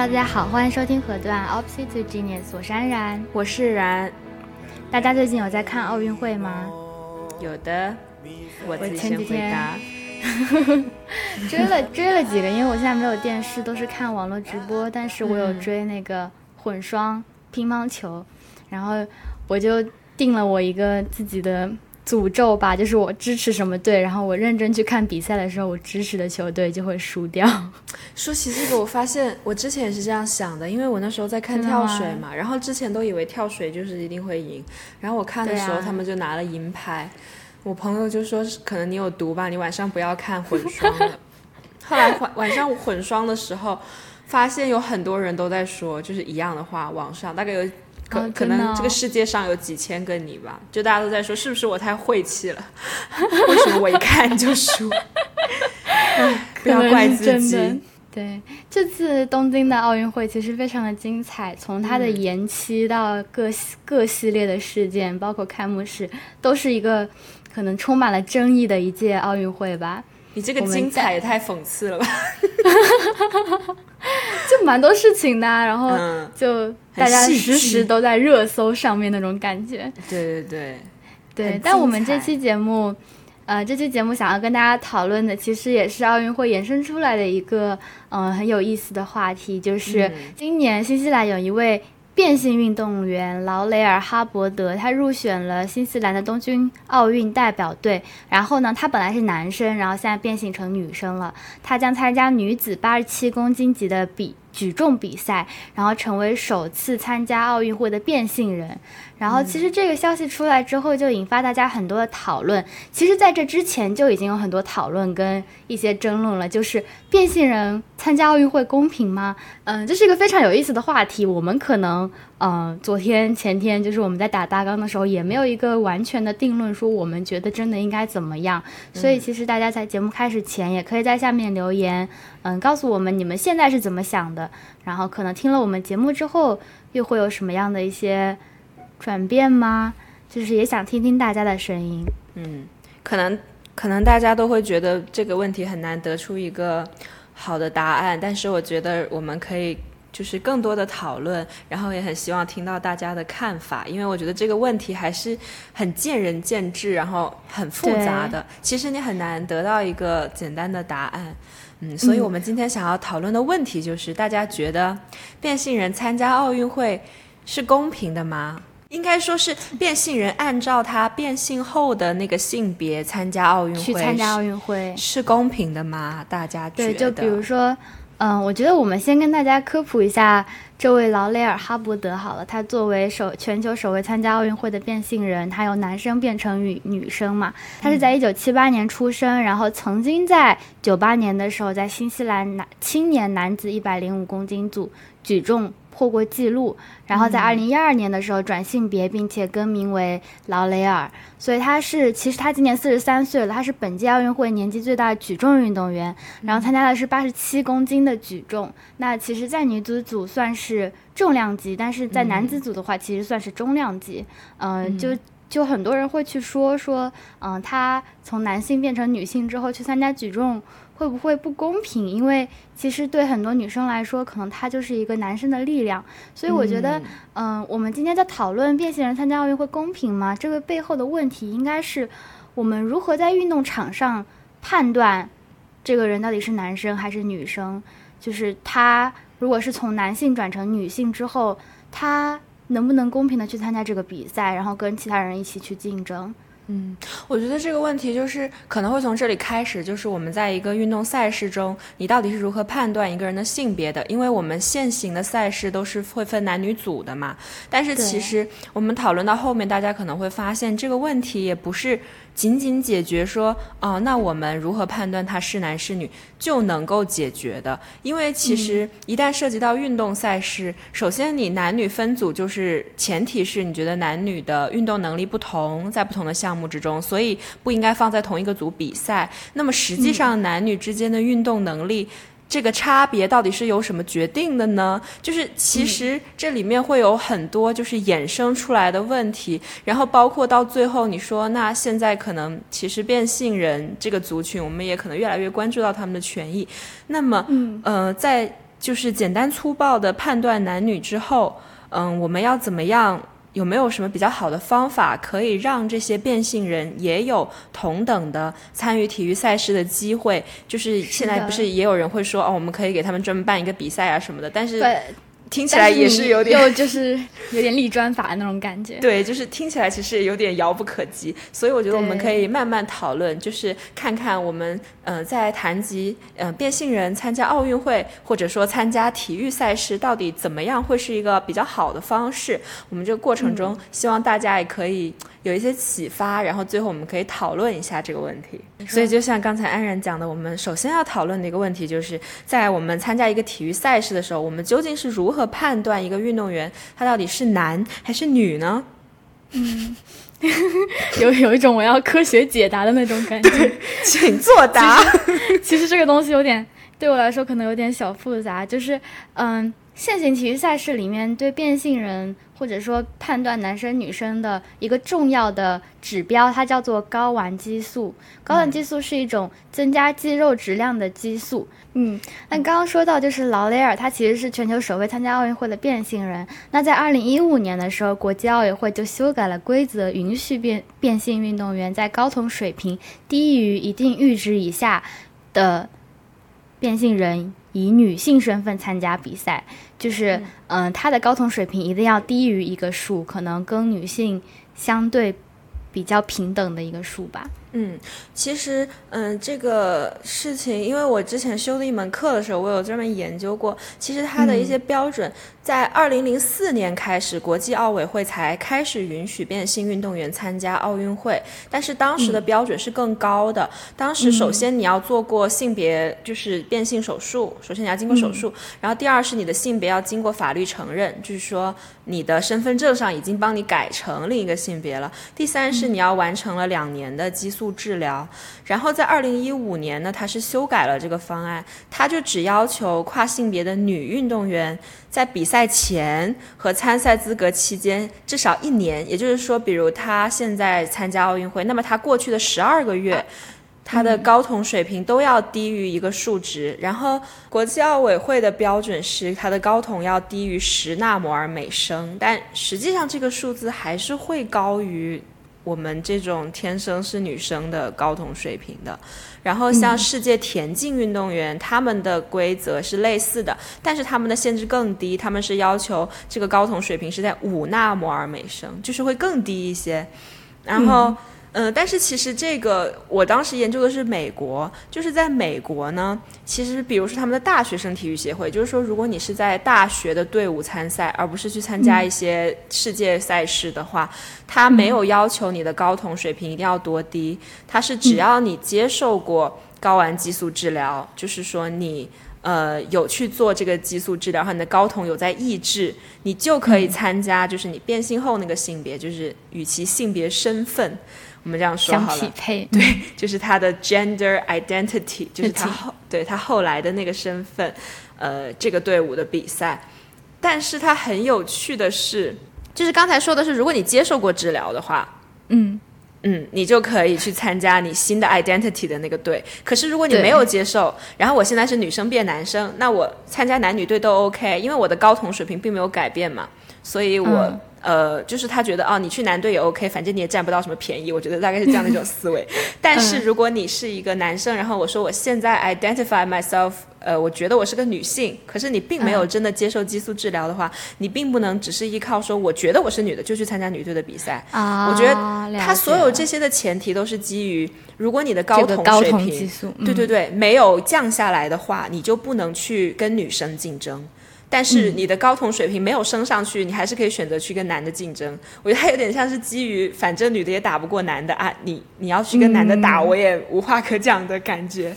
Hello，大家好，欢迎收听河段 Opposite Genius，我是安然，我是然。大家最近有在看奥运会吗？有的，我前几天答。追了追了几个，因为我现在没有电视，都是看网络直播。但是我有追那个混双乒乓球，然后我就定了我一个自己的。诅咒吧，就是我支持什么队，然后我认真去看比赛的时候，我支持的球队就会输掉。说起这个，我发现我之前也是这样想的，因为我那时候在看跳水嘛，然后之前都以为跳水就是一定会赢，然后我看的时候他们就拿了银牌，我朋友就说可能你有毒吧，你晚上不要看混双了。后来晚晚上混双的时候，发现有很多人都在说就是一样的话，网上大概有。可可能这个世界上有几千个你吧，就大家都在说是不是我太晦气了？为什么我一看就输？不要怪自己。对，这次东京的奥运会其实非常的精彩，从它的延期到各各系列的事件，包括开幕式，都是一个可能充满了争议的一届奥运会吧。你这个精彩也太讽刺了吧！就蛮多事情的，然后就大家时时都在热搜上面那种感觉。对对对，对。但我们这期节目，呃，这期节目想要跟大家讨论的，其实也是奥运会延伸出来的一个，嗯，很有意思的话题，就是今年新西兰有一位。变性运动员劳雷尔·哈伯德，他入选了新西兰的东京奥运代表队。然后呢，他本来是男生，然后现在变性成女生了。他将参加女子八十七公斤级的比举重比赛，然后成为首次参加奥运会的变性人。然后，其实这个消息出来之后，就引发大家很多的讨论。其实，在这之前就已经有很多讨论跟一些争论了，就是变性人参加奥运会公平吗？嗯，这是一个非常有意思的话题。我们可能，嗯，昨天、前天，就是我们在打大纲的时候，也没有一个完全的定论，说我们觉得真的应该怎么样。所以，其实大家在节目开始前，也可以在下面留言，嗯，告诉我们你们现在是怎么想的。然后，可能听了我们节目之后，又会有什么样的一些。转变吗？就是也想听听大家的声音。嗯，可能可能大家都会觉得这个问题很难得出一个好的答案，但是我觉得我们可以就是更多的讨论，然后也很希望听到大家的看法，因为我觉得这个问题还是很见仁见智，然后很复杂的。其实你很难得到一个简单的答案。嗯，所以我们今天想要讨论的问题就是，大家觉得变性人参加奥运会是公平的吗？应该说是变性人按照他变性后的那个性别参加奥运会，去参加奥运会是公平的吗？大家觉得？对，就比如说，嗯，我觉得我们先跟大家科普一下这位劳雷尔·哈伯德好了。他作为首全球首位参加奥运会的变性人，他由男生变成女女生嘛。他是在一九七八年出生，然后曾经在九八年的时候在新西兰男青年男子一百零五公斤组举重。破过记录，然后在二零一二年的时候转性别，并且更名为劳雷尔。所以他是，其实他今年四十三岁了，他是本届奥运会年纪最大的举重运动员。然后参加的是八十七公斤的举重。那其实，在女子组算是重量级，但是在男子组的话，其实算是中量级。嗯，就就很多人会去说说，嗯，他从男性变成女性之后去参加举重。会不会不公平？因为其实对很多女生来说，可能他就是一个男生的力量。所以我觉得，嗯，我们今天在讨论变性人参加奥运会公平吗？这个背后的问题应该是我们如何在运动场上判断这个人到底是男生还是女生。就是他如果是从男性转成女性之后，他能不能公平的去参加这个比赛，然后跟其他人一起去竞争？嗯，我觉得这个问题就是可能会从这里开始，就是我们在一个运动赛事中，你到底是如何判断一个人的性别的？因为我们现行的赛事都是会分男女组的嘛。但是其实我们讨论到后面，大家可能会发现这个问题也不是。仅仅解决说，哦，那我们如何判断他是男是女就能够解决的？因为其实一旦涉及到运动赛事，首先你男女分组就是前提是你觉得男女的运动能力不同，在不同的项目之中，所以不应该放在同一个组比赛。那么实际上男女之间的运动能力。这个差别到底是由什么决定的呢？就是其实这里面会有很多就是衍生出来的问题，然后包括到最后你说，那现在可能其实变性人这个族群，我们也可能越来越关注到他们的权益。那么，呃，在就是简单粗暴的判断男女之后，嗯，我们要怎么样？有没有什么比较好的方法，可以让这些变性人也有同等的参与体育赛事的机会？就是现在不是也有人会说，哦，我们可以给他们专门办一个比赛啊什么的，但是。听起来也是有点，又就是有点立专法的那种感觉。对，就是听起来其实有点遥不可及，所以我觉得我们可以慢慢讨论，就是看看我们呃在谈及呃变性人参加奥运会或者说参加体育赛事到底怎么样会是一个比较好的方式。我们这个过程中，希望大家也可以。有一些启发，然后最后我们可以讨论一下这个问题。所以就像刚才安然讲的，我们首先要讨论的一个问题，就是在我们参加一个体育赛事的时候，我们究竟是如何判断一个运动员他到底是男还是女呢？嗯，有有一种我要科学解答的那种感觉，请作答。其实这个东西有点对我来说可能有点小复杂，就是嗯，现行体育赛事里面对变性人。或者说判断男生女生的一个重要的指标，它叫做睾丸激素。睾丸激素是一种增加肌肉质量的激素。嗯，那刚刚说到就是劳雷尔，他其实是全球首位参加奥运会的变性人。那在二零一五年的时候，国际奥委会就修改了规则，允许变变性运动员在睾酮水平低于一定阈值以下的变性人。以女性身份参加比赛，就是嗯，她的睾酮水平一定要低于一个数，可能跟女性相对比较平等的一个数吧。嗯，其实，嗯，这个事情，因为我之前修的一门课的时候，我有专门研究过。其实它的一些标准，在二零零四年开始，国际奥委会才开始允许变性运动员参加奥运会。但是当时的标准是更高的。当时首先你要做过性别就是变性手术，首先你要经过手术，然后第二是你的性别要经过法律承认，就是说你的身份证上已经帮你改成另一个性别了。第三是你要完成了两年的激素。素治疗，然后在二零一五年呢，他是修改了这个方案，他就只要求跨性别的女运动员在比赛前和参赛资格期间至少一年，也就是说，比如她现在参加奥运会，那么她过去的十二个月，她的睾酮水平都要低于一个数值，然后国际奥委会的标准是它的睾酮要低于十纳摩尔每升，但实际上这个数字还是会高于。我们这种天生是女生的高同水平的，然后像世界田径运动员，他们的规则是类似的，但是他们的限制更低，他们是要求这个高同水平是在五纳摩尔每升，就是会更低一些，然后。嗯，但是其实这个我当时研究的是美国，就是在美国呢，其实比如说他们的大学生体育协会，就是说如果你是在大学的队伍参赛，而不是去参加一些世界赛事的话，他没有要求你的睾酮水平一定要多低，他是只要你接受过睾丸激素治疗，就是说你。呃，有去做这个激素治疗，和你的睾酮有在抑制，你就可以参加，就是你变性后那个性别，就是与其性别身份，我们这样说好了，对，就是他的 gender identity，就是他后对他后来的那个身份，呃，这个队伍的比赛。但是他很有趣的是，就是刚才说的是，如果你接受过治疗的话，嗯。嗯，你就可以去参加你新的 identity 的那个队。可是如果你没有接受，然后我现在是女生变男生，那我参加男女队都 OK，因为我的睾酮水平并没有改变嘛，所以我。呃，就是他觉得哦，你去男队也 OK，反正你也占不到什么便宜。我觉得大概是这样的一种思维。但是如果你是一个男生，然后我说我现在 identify myself，呃，我觉得我是个女性，可是你并没有真的接受激素治疗的话，你并不能只是依靠说我觉得我是女的就去参加女队的比赛。啊，我觉得他所有这些的前提都是基于，如果你的睾酮水平，对对对，没有降下来的话，你就不能去跟女生竞争。但是你的睾酮水平没有升上去，你还是可以选择去跟男的竞争。我觉得它有点像是基于反正女的也打不过男的啊，你你要去跟男的打，我也无话可讲的感觉。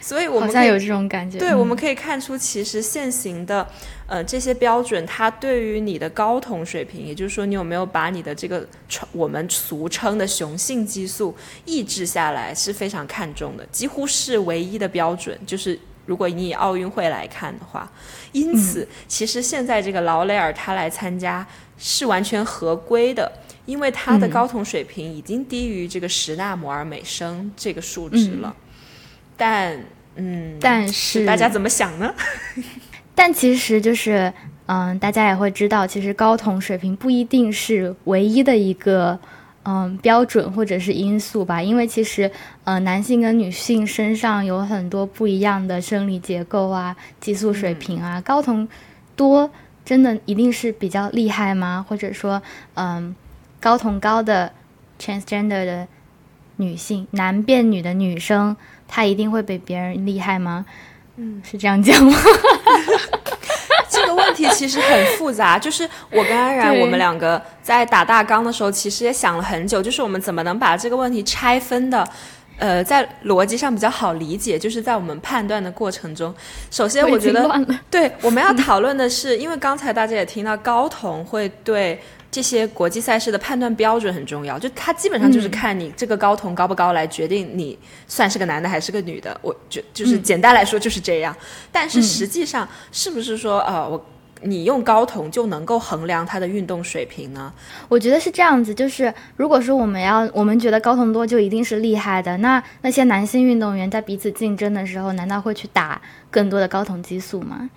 所以我们好像有这种感觉。对，我们可以看出，其实现行的呃这些标准，它对于你的睾酮水平，也就是说你有没有把你的这个我们俗称的雄性激素抑制下来，是非常看重的，几乎是唯一的标准，就是。如果你以奥运会来看的话，因此其实现在这个劳雷尔他来参加是完全合规的，因为他的睾酮水平已经低于这个十纳摩尔每升这个数值了。但嗯，但是大家怎么想呢？但其实就是，嗯，大家也会知道，其实睾酮水平不一定是唯一的一个，嗯，标准或者是因素吧。因为其实，呃，男性跟女性身上有很多不一样的生理结构啊，激素水平啊，睾酮多真的一定是比较厉害吗？或者说，嗯，睾酮高的 transgender 的女性，男变女的女生，她一定会比别人厉害吗？嗯，是这样讲吗？题其实很复杂。就是我跟安然，我们两个在打大纲的时候，其实也想了很久，就是我们怎么能把这个问题拆分的，呃，在逻辑上比较好理解。就是在我们判断的过程中，首先我觉得，对，我们要讨论的是，因为刚才大家也听到高酮会对。这些国际赛事的判断标准很重要，就他基本上就是看你这个高酮高不高来决定你算是个男的还是个女的。我就就是简单来说就是这样。但是实际上是不是说呃我你用睾酮就能够衡量他的运动水平呢？我觉得是这样子，就是如果说我们要我们觉得睾酮多就一定是厉害的，那那些男性运动员在彼此竞争的时候，难道会去打更多的睾酮激素吗？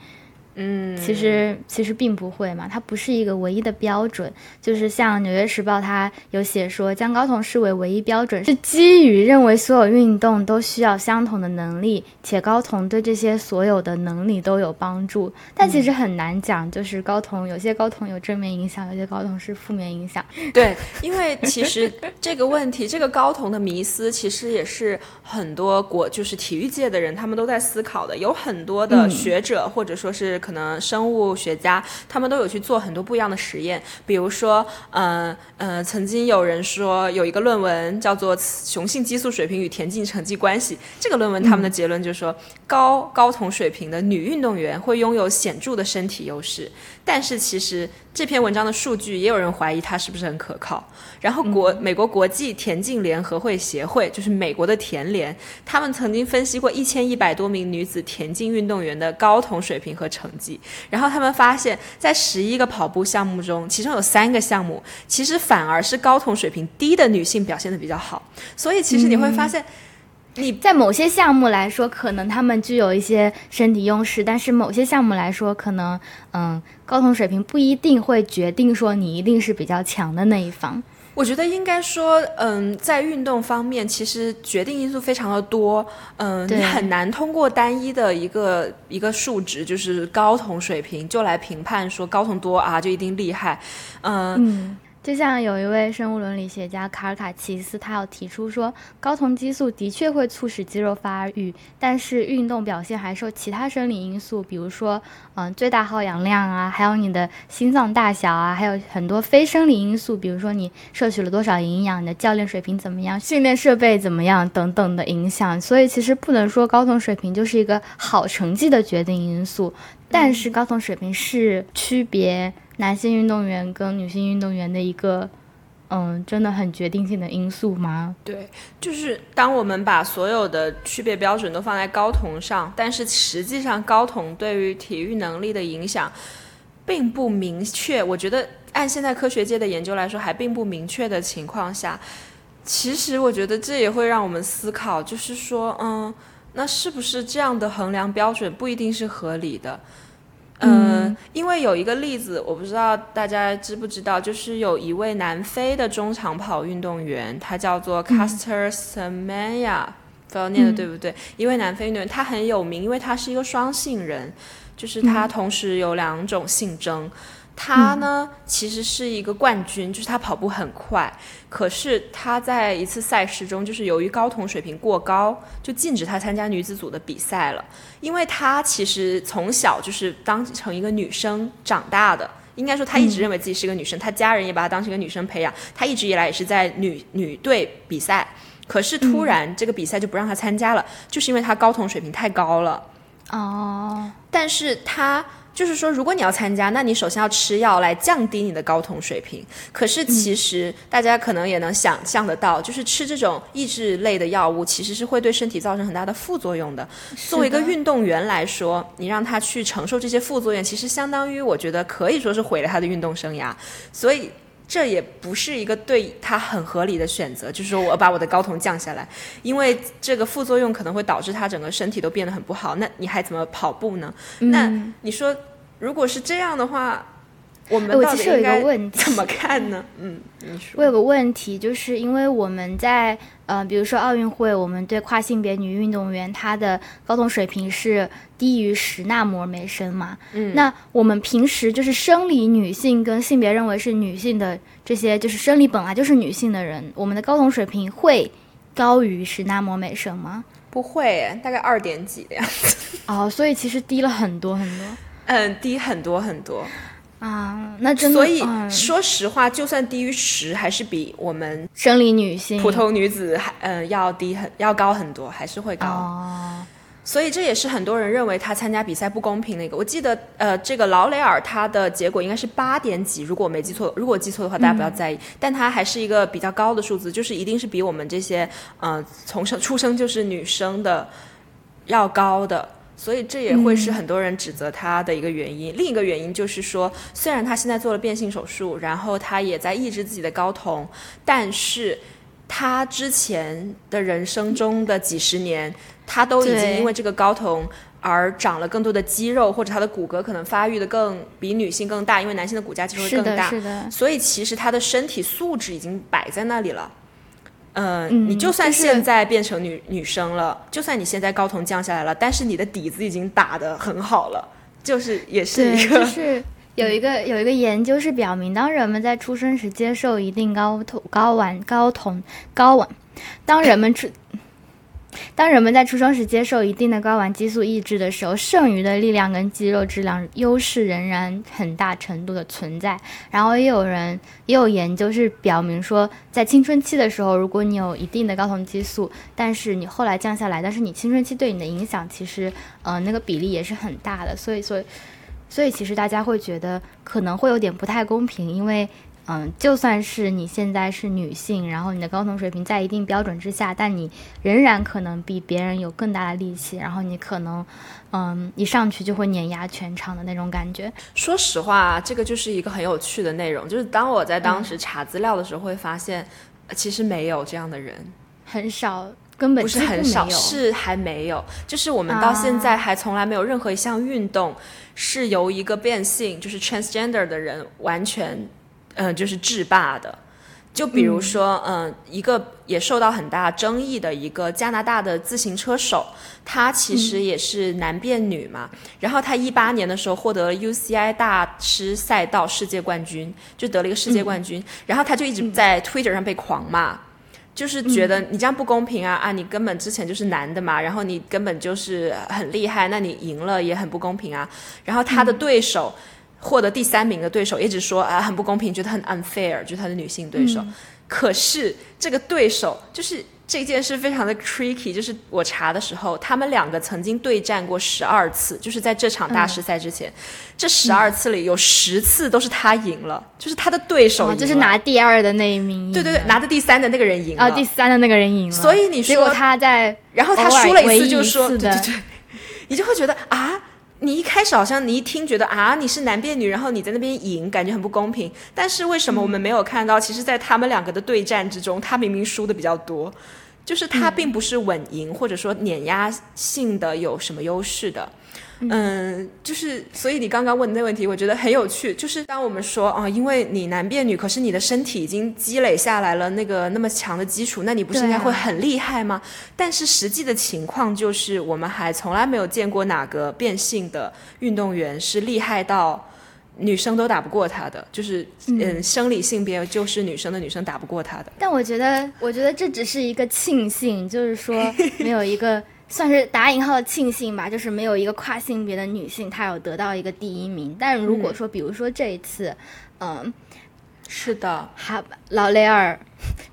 嗯，其实其实并不会嘛，它不是一个唯一的标准。就是像《纽约时报》它有写说，将高酮视为唯一标准，是基于认为所有运动都需要相同的能力，且高酮对这些所有的能力都有帮助。但其实很难讲，就是高酮有些高酮有正面影响，有些高酮是负面影响。对，因为其实这个问题，这个高酮的迷思，其实也是很多国就是体育界的人他们都在思考的，有很多的学者或者说是。可能生物学家他们都有去做很多不一样的实验，比如说，嗯嗯，曾经有人说有一个论文叫做《雄性激素水平与田径成绩关系》，这个论文他们的结论就是说，高睾酮水平的女运动员会拥有显著的身体优势，但是其实。这篇文章的数据也有人怀疑它是不是很可靠。然后国美国国际田径联合会协会，就是美国的田联，他们曾经分析过一千一百多名女子田径运动员的睾酮水平和成绩。然后他们发现，在十一个跑步项目中，其中有三个项目其实反而是睾酮水平低的女性表现的比较好。所以其实你会发现。你在某些项目来说，可能他们具有一些身体优势，但是某些项目来说，可能嗯，睾酮水平不一定会决定说你一定是比较强的那一方。我觉得应该说，嗯，在运动方面，其实决定因素非常的多，嗯，你很难通过单一的一个一个数值，就是睾酮水平就来评判说睾酮多啊就一定厉害，嗯。就像有一位生物伦理学家卡尔卡奇斯，他有提出说，睾酮激素的确会促使肌肉发育，但是运动表现还受其他生理因素，比如说，嗯，最大耗氧量啊，还有你的心脏大小啊，还有很多非生理因素，比如说你摄取了多少营养，你的教练水平怎么样，训练设备怎么样等等的影响。所以其实不能说睾酮水平就是一个好成绩的决定因素，但是睾酮水平是区别。男性运动员跟女性运动员的一个，嗯，真的很决定性的因素吗？对，就是当我们把所有的区别标准都放在睾酮上，但是实际上睾酮对于体育能力的影响并不明确。我觉得按现在科学界的研究来说，还并不明确的情况下，其实我觉得这也会让我们思考，就是说，嗯，那是不是这样的衡量标准不一定是合理的？嗯，因为有一个例子，我不知道大家知不知道，就是有一位南非的中长跑运动员，他叫做 Caster Semenya，不知道念的对不对？一位南非运动员，他很有名，因为他是一个双性人，就是他同时有两种性征。他呢，其实是一个冠军，就是他跑步很快。可是他在一次赛事中，就是由于睾酮水平过高，就禁止他参加女子组的比赛了。因为他其实从小就是当成一个女生长大的，应该说他一直认为自己是个女生，他家人也把他当成一个女生培养。他一直以来也是在女女队比赛，可是突然这个比赛就不让他参加了，就是因为他睾酮水平太高了。哦，但是他。就是说，如果你要参加，那你首先要吃药来降低你的睾酮水平。可是其实大家可能也能想象得到，就是吃这种抑制类的药物，其实是会对身体造成很大的副作用的。作为一个运动员来说，你让他去承受这些副作用，其实相当于我觉得可以说是毁了他的运动生涯。所以这也不是一个对他很合理的选择，就是说我把我的睾酮降下来，因为这个副作用可能会导致他整个身体都变得很不好。那你还怎么跑步呢？那你说，如果是这样的话，我们到底应该怎么看呢？嗯，你说。我有个问题，就是因为我们在。呃，比如说奥运会，我们对跨性别女运动员她的睾酮水平是低于十纳摩每升嘛？嗯，那我们平时就是生理女性跟性别认为是女性的这些，就是生理本来就是女性的人，我们的睾酮水平会高于十纳摩每升吗？不会，大概二点几的样子。哦，所以其实低了很多很多。嗯，低很多很多。啊，那真的，所以说实话，就算低于十，还是比我们生理女性、普通女子还嗯要低很要高很多，还是会高。哦，所以这也是很多人认为他参加比赛不公平的一个。我记得呃，这个劳雷尔他的结果应该是八点几，如果我没记错，如果记错的话，大家不要在意。但他还是一个比较高的数字，就是一定是比我们这些呃从生出生就是女生的要高的。所以这也会是很多人指责他的一个原因。另一个原因就是说，虽然他现在做了变性手术，然后他也在抑制自己的睾酮，但是他之前的人生中的几十年，他都已经因为这个睾酮而长了更多的肌肉，或者他的骨骼可能发育的更比女性更大，因为男性的骨架其实会更大。是的，所以其实他的身体素质已经摆在那里了。嗯，你就算现在变成女女生了，就算你现在睾酮降下来了，但是你的底子已经打得很好了，就是也是一个，就是有一个有一个研究是表明，当人们在出生时接受一定睾酮睾丸睾酮睾丸，当人们出。当人们在出生时接受一定的睾丸激素抑制的时候，剩余的力量跟肌肉质量优势仍然很大程度的存在。然后也有人也有研究是表明说，在青春期的时候，如果你有一定的睾酮激素，但是你后来降下来，但是你青春期对你的影响其实，呃，那个比例也是很大的。所以，所以，所以其实大家会觉得可能会有点不太公平，因为。嗯，就算是你现在是女性，然后你的睾酮水平在一定标准之下，但你仍然可能比别人有更大的力气，然后你可能，嗯，一上去就会碾压全场的那种感觉。说实话，这个就是一个很有趣的内容，就是当我在当时查资料的时候，会发现，其实没有这样的人，很少，根本不是很少，是还没有，就是我们到现在还从来没有任何一项运动是由一个变性，就是 transgender 的人完全。嗯，就是制霸的，就比如说，嗯，一个也受到很大争议的一个加拿大的自行车手，他其实也是男变女嘛。然后他一八年的时候获得了 UCI 大师赛道世界冠军，就得了一个世界冠军。然后他就一直在 Twitter 上被狂骂，就是觉得你这样不公平啊啊！你根本之前就是男的嘛，然后你根本就是很厉害，那你赢了也很不公平啊。然后他的对手。获得第三名的对手一直说啊很不公平，觉得很 unfair，就是他的女性对手。可是这个对手就是这件事非常的 tricky，就是我查的时候，他们两个曾经对战过十二次，就是在这场大师赛之前，这十二次里有十次都是他赢了，就是他的对手就是拿第二的那一名，对对对，拿的第三的那个人赢了，第三的那个人赢了。所以你说他在，然后他输了一次就说，对对对，你就会觉得啊。你一开始好像你一听觉得啊你是男变女，然后你在那边赢，感觉很不公平。但是为什么我们没有看到？其实，在他们两个的对战之中，他明明输的比较多，就是他并不是稳赢，或者说碾压性的有什么优势的。嗯，就是所以你刚刚问的那问题，我觉得很有趣。就是当我们说啊，因为你男变女，可是你的身体已经积累下来了那个那么强的基础，那你不是应该会很厉害吗？但是实际的情况就是，我们还从来没有见过哪个变性的运动员是厉害到女生都打不过他的。就是嗯，生理性别就是女生的女生打不过他的。但我觉得，我觉得这只是一个庆幸，就是说 没有一个。算是打引号的庆幸吧，就是没有一个跨性别的女性她有得到一个第一名。但如果说，比如说这一次，嗯，是的，哈劳雷尔，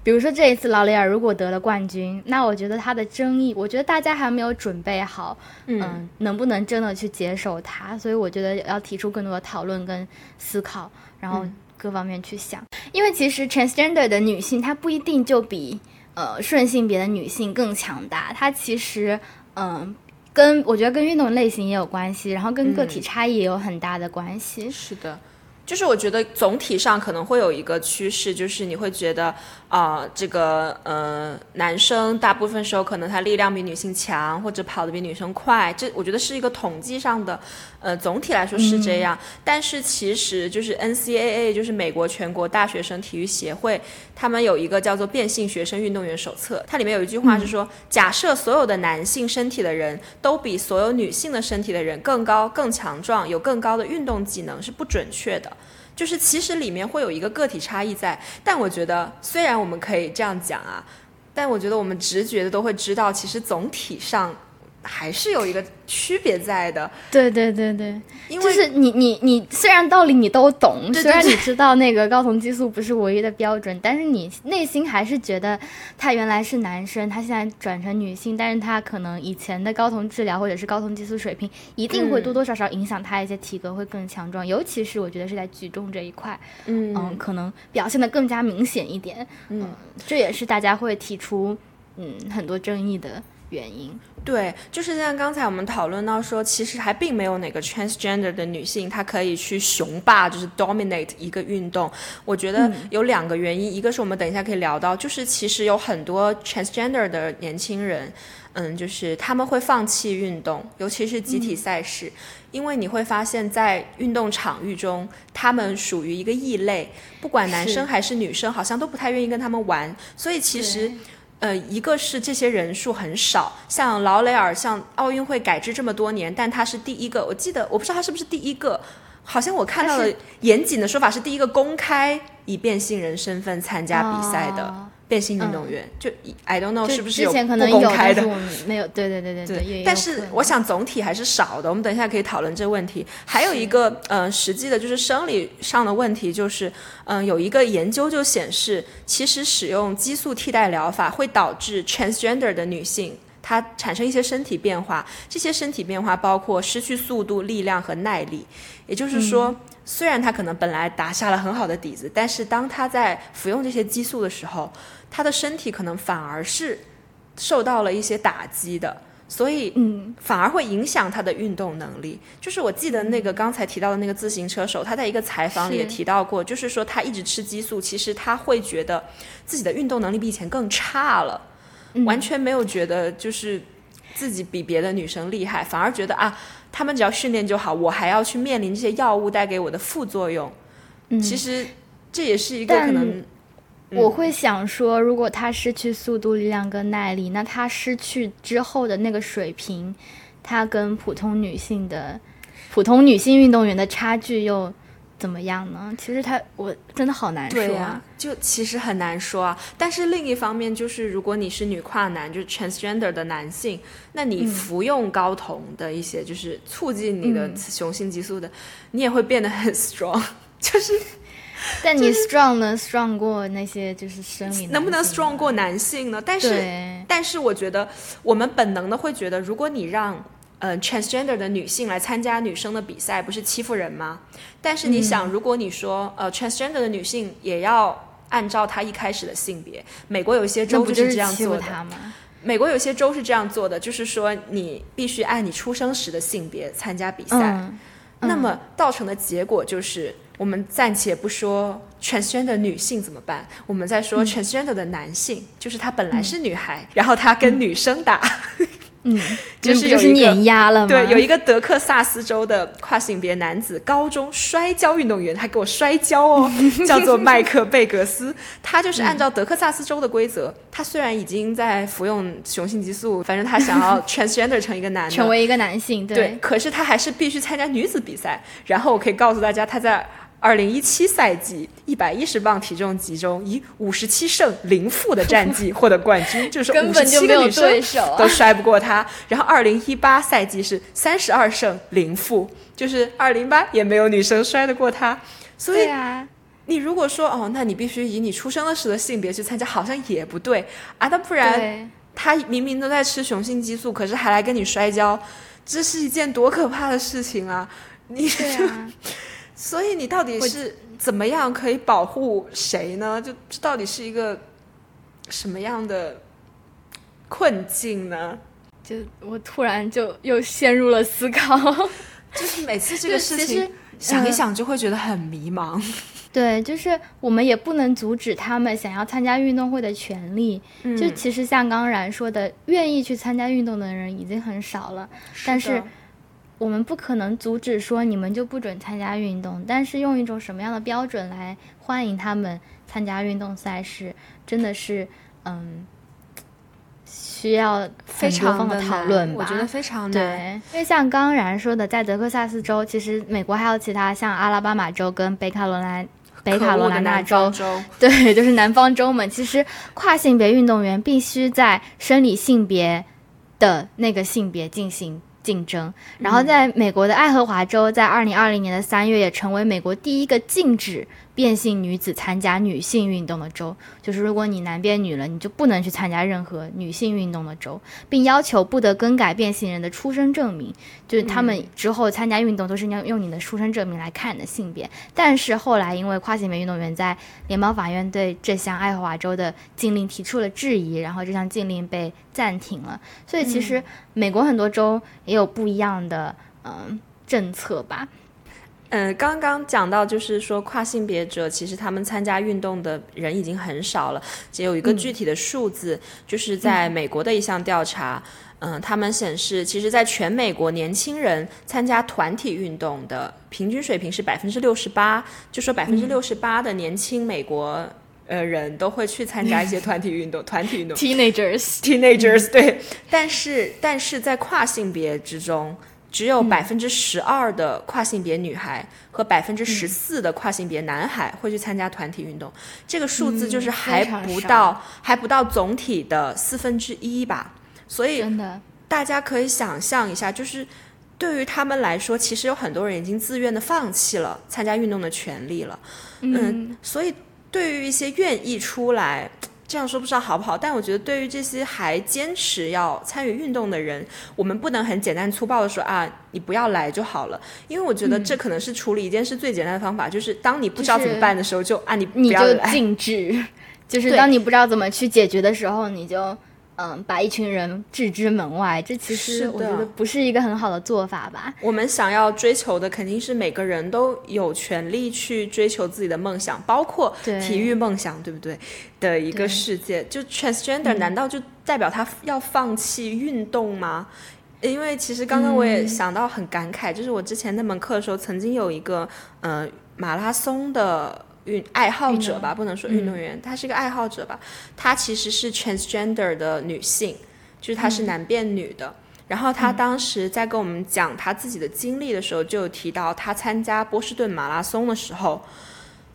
比如说这一次劳雷尔如果得了冠军，那我觉得他的争议，我觉得大家还没有准备好，嗯，能不能真的去接受他？所以我觉得要提出更多的讨论跟思考，然后各方面去想，因为其实 transgender 的女性她不一定就比。呃，顺性别的女性更强大，它其实，嗯，跟我觉得跟运动类型也有关系，然后跟个体差异也有很大的关系。是的，就是我觉得总体上可能会有一个趋势，就是你会觉得啊、这个呃男生大部分时候可能他力量比女性强，或者跑得比女生快，这我觉得是一个统计上的，呃总体来说是这样。但是其实就是 NCAA，就是美国全国大学生体育协会，他们有一个叫做变性学生运动员手册，它里面有一句话是说，假设所有的男性身体的人都比所有女性的身体的人更高、更强壮，有更高的运动技能是不准确的。就是其实里面会有一个个体差异在，但我觉得虽然我们可以这样讲啊，但我觉得我们直觉的都会知道，其实总体上还是有一个区别在的，对对对对，因为就是你你你虽然道理你都懂，对对虽然你知道那个睾酮激素不是唯一的标准，但是你内心还是觉得他原来是男生，他现在转成女性，但是他可能以前的睾酮治疗或者是睾酮激素水平一定会嗯多多少少影响他一些体格会更强壮，尤其是我觉得是在举重这一块，嗯。嗯，可能表现的更加明显一点，嗯，这也是大家会提出嗯很多争议的原因。对，就是像刚才我们讨论到说，其实还并没有哪个 transgender 的女性她可以去雄霸，就是 dominate 一个运动。我觉得有两个原因，一个是我们等一下可以聊到，就是其实有很多 transgender 的年轻人，嗯，就是他们会放弃运动，尤其是集体赛事，因为你会发现在运动场域中，他们属于一个异类，不管男生还是女生，好像都不太愿意跟他们玩，所以其实。呃，一个是这些人数很少，像劳雷尔，像奥运会改制这么多年，但他是第一个，我记得我不知道他是不是第一个，好像我看到了严谨的说法是第一个公开以变性人身份参加比赛的。哦变性运动员，就 I don't know 是不是有之前可不能有，公开的没有。对对对对对但是我想总体还是少的，我们等一下可以讨论这个问题。还有一个呃实际的就是生理上的问题，就是嗯、呃有一个研究就显示，其实使用激素替代疗法会导致 transgender 的女性。她产生一些身体变化，这些身体变化包括失去速度、力量和耐力。也就是说，虽然她可能本来打下了很好的底子，但是当她在服用这些激素的时候，她的身体可能反而是受到了一些打击的。所以，嗯，反而会影响他的运动能力。就是我记得那个刚才提到的那个自行车手，他在一个采访里也提到过，就是说他一直吃激素，其实他会觉得自己的运动能力比以前更差了，嗯完全没有觉得就是自己比别的女生厉害，反而觉得啊，他们只要训练就好，我还要去面临这些药物带给我的副作用。嗯其实这也是一个可能。嗯我会想说，如果他失去速度、力量跟耐力，那他失去之后的那个水平，他跟普通女性的普通女性运动员的差距又怎么样呢？其实他我真的好难说对呀、就其实很难说啊。但是另一方面，就是如果你是女跨男，就是 transgender 的男性，那你嗯服用睾酮的一些就是促进你的嗯雄性激素的，你也会变得很 strong。就是 但你 strong 能 strong 过那些就是生理能不能 strong 过男性呢？但是，但是我觉得我们本能的会觉得，如果你让呃 transgender 的女性来参加女生的比赛，不是欺负人吗？但是你嗯想，如果你说呃 transgender 的女性也要按照她一开始的性别，美国有一些州是这样做的。吗？美国有些州是这样做的，就是说你必须按你出生时的性别参加比赛。嗯，那么造成的结果就是，我们暂且不说 transgender 女性怎么办，我们在说 transgender 的男性，就是他本来是女孩，然后他跟女生打，嗯，就是就是碾压了吗？对，有一个德克萨斯州的跨性别男子高中摔跤运动员，他给我摔跤哦，叫做麦克贝格斯。他就是按照德克萨斯州的规则，他虽然已经在服用雄性激素，反正他想要 transgender 成一个男的，成为一个男性，对，可是他还是必须参加女子比赛。然后我可以告诉大家，他在二零一七赛季一百一十磅体重级中以五十七胜零负的战绩 获得冠军，就是根五十七个女生都摔不过他。然后二零一八赛季是三十二胜零负，就是二零八也没有女生摔得过他。所以啊，你如果说哦，那你必须以你出生的时的性别去参加，好像也不对啊。那不然。他明明都在吃雄性激素，可是还来跟你摔跤，这是一件多可怕的事情啊！你对啊，所以你到底是怎么样可以保护谁呢？就这到底是一个什么样的困境呢？就我突然就又陷入了思考。就是每次这个事情想一想就会觉得很迷茫。对，就是我们也不能阻止他们想要参加运动会的权利。就其实像刚然说的，愿意去参加运动的人已经很少了，但是我们不可能阻止说你们就不准参加运动。但是用一种什么样的标准来欢迎他们参加运动赛事，真的是嗯。需要非常的讨论吧，我觉得非常对，因为像刚然说的，在德克萨斯州，其实美国还有其他像阿拉巴马州跟北卡罗来北卡罗来纳州，对，就是南方州们，其实跨性别运动员必须在生理性别的那个性别进行。竞争，然后在美国的爱荷华州，在二零二零年的三月也成为美国第一个禁止变性女子参加女性运动的州。就是如果你男变女了，你就不能去参加任何女性运动的州，并要求不得更改变性人的出生证明。就是他们之后参加运动都是要用你的出生证明来看你的性别。但是后来因为跨性别运动员在联邦法院对这项爱荷华州的禁令提出了质疑，然后这项禁令被暂停了。所以其实美国很多州也。有不一样的嗯政策吧，嗯，刚刚讲到就是说跨性别者其实他们参加运动的人已经很少了，只有一个具体的数字，就是在美国的一项调查，嗯，他们显示，其实在全美国年轻人参加团体运动的平均水平是百分之六十八，就说百分之六十八的年轻美国。呃，人都会去参加一些团体运动，团体运动。Teenagers，teenagers，对。但是，但是在跨性别之中，只有百分之十二的跨性别女孩和百分之十四的跨性别男孩会去参加团体运动。这个数字就是还不到，还不到总体的四分之一吧。所以，真的，大家可以想象一下，就是对于他们来说，其实有很多人已经自愿的放弃了参加运动的权利了。嗯，所以。对于一些愿意出来，这样说不知道好不好，但我觉得对于这些还坚持要参与运动的人，我们不能很简单粗暴的说啊，你不要来就好了，因为我觉得这可能是处理一件事最简单的方法，就是当你不知道怎么办的时候，就啊你你就禁止，就是当你不知道怎么去解决的时候，你就。嗯，把一群人置之门外，这其实我觉得不是一个很好的做法吧。我们想要追求的肯定是每个人都有权利去追求自己的梦想，包括体育梦想，对不对？的一个世界，就 transgender 难道就代表他要放弃运动吗？因为其实刚刚我也想到很感慨，就是我之前那门课的时候，曾经有一个呃马拉松的。运爱好者吧，不能说运动员，她是一个爱好者吧。她其实是 transgender 的女性，就是她是男变女的。然后她当时在跟我们讲她自己的经历的时候，就有提到她参加波士顿马拉松的时候，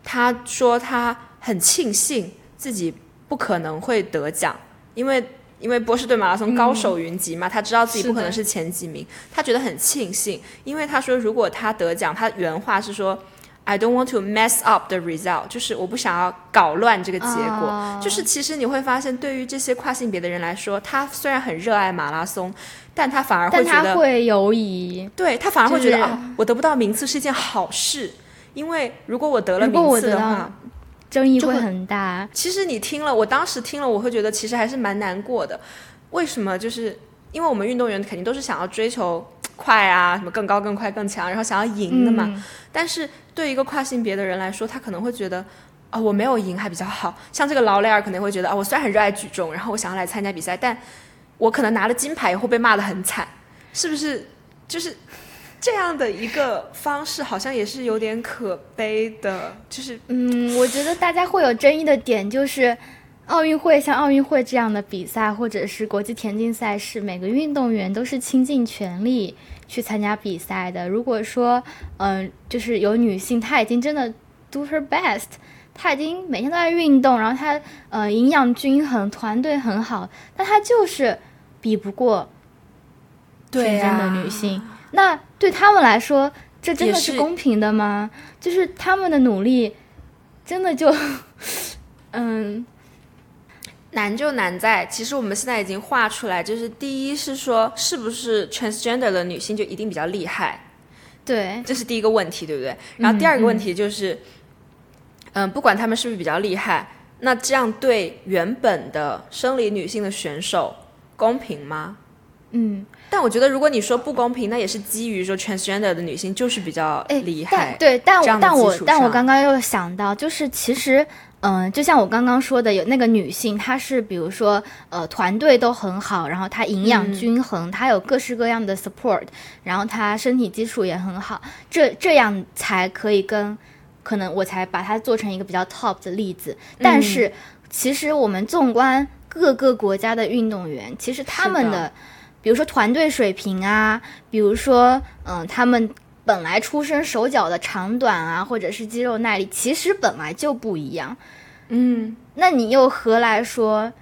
她说她很庆幸自己不可能会得奖，因为因为波士顿马拉松高手云集嘛，她知道自己不可能是前几名，她觉得很庆幸，因为她说如果她得奖，她原话是说。I don't want to mess up the result，就是我不想要搞乱这个结果。就是其实你会发现，对于这些跨性别的人来说，他虽然很热爱马拉松，但他反而会觉得会犹疑。对他反而会觉得啊，我得不到名次是一件好事，因为如果我得了名次的话，争议会很大。其实你听了，我当时听了，我会觉得其实还是蛮难过的。为什么？就是因为我们运动员肯定都是想要追求。快啊，什么更高、更快、更强，然后想要赢的嘛。但是对一个跨性别的人来说，他可能会觉得，啊，我没有赢还比较好。像这个劳雷尔可能会觉得，啊，我虽然很热爱举重，然后我想要来参加比赛，但我可能拿了金牌也会被骂得很惨，是不是？就是这样的一个方式，好像也是有点可悲的。就是，嗯，我觉得大家会有争议的点就是。奥运会像奥运会这样的比赛，或者是国际田径赛事，每个运动员都是倾尽全力去参加比赛的。如果说，嗯，就是有女性，她已经真的 do her best，她已经每天都在运动，然后她呃营养均衡，团队很好，但她就是比不过天真的女性。那对他们来说，这真的是公平的吗？就是他们的努力，真的就，嗯。难就难在，其实我们现在已经画出来，就是第一是说，是不是 transgender 的女性就一定比较厉害？对，这是第一个问题，对不对？然后第二个问题就是，嗯，不管他们是不是比较厉害，那这样对原本的生理女性的选手公平吗？嗯，但我觉得如果你说不公平，那也是基于说 transgender 的女性就是比较厉害。对，但但但我但我刚刚又想到，就是其实。嗯，就像我刚刚说的，有那个女性，她是比如说，呃，团队都很好，然后她营养均衡，她有各式各样的 support，然后她身体基础也很好，这这样才可以跟，可能我才把它做成一个比较 top 的例子。但是，其实我们纵观各个国家的运动员，其实他们的，比如说团队水平啊，比如说，嗯，他们。本来出生手脚的长短啊，或者是肌肉耐力，其实本来就不一样。嗯，那你又何来说，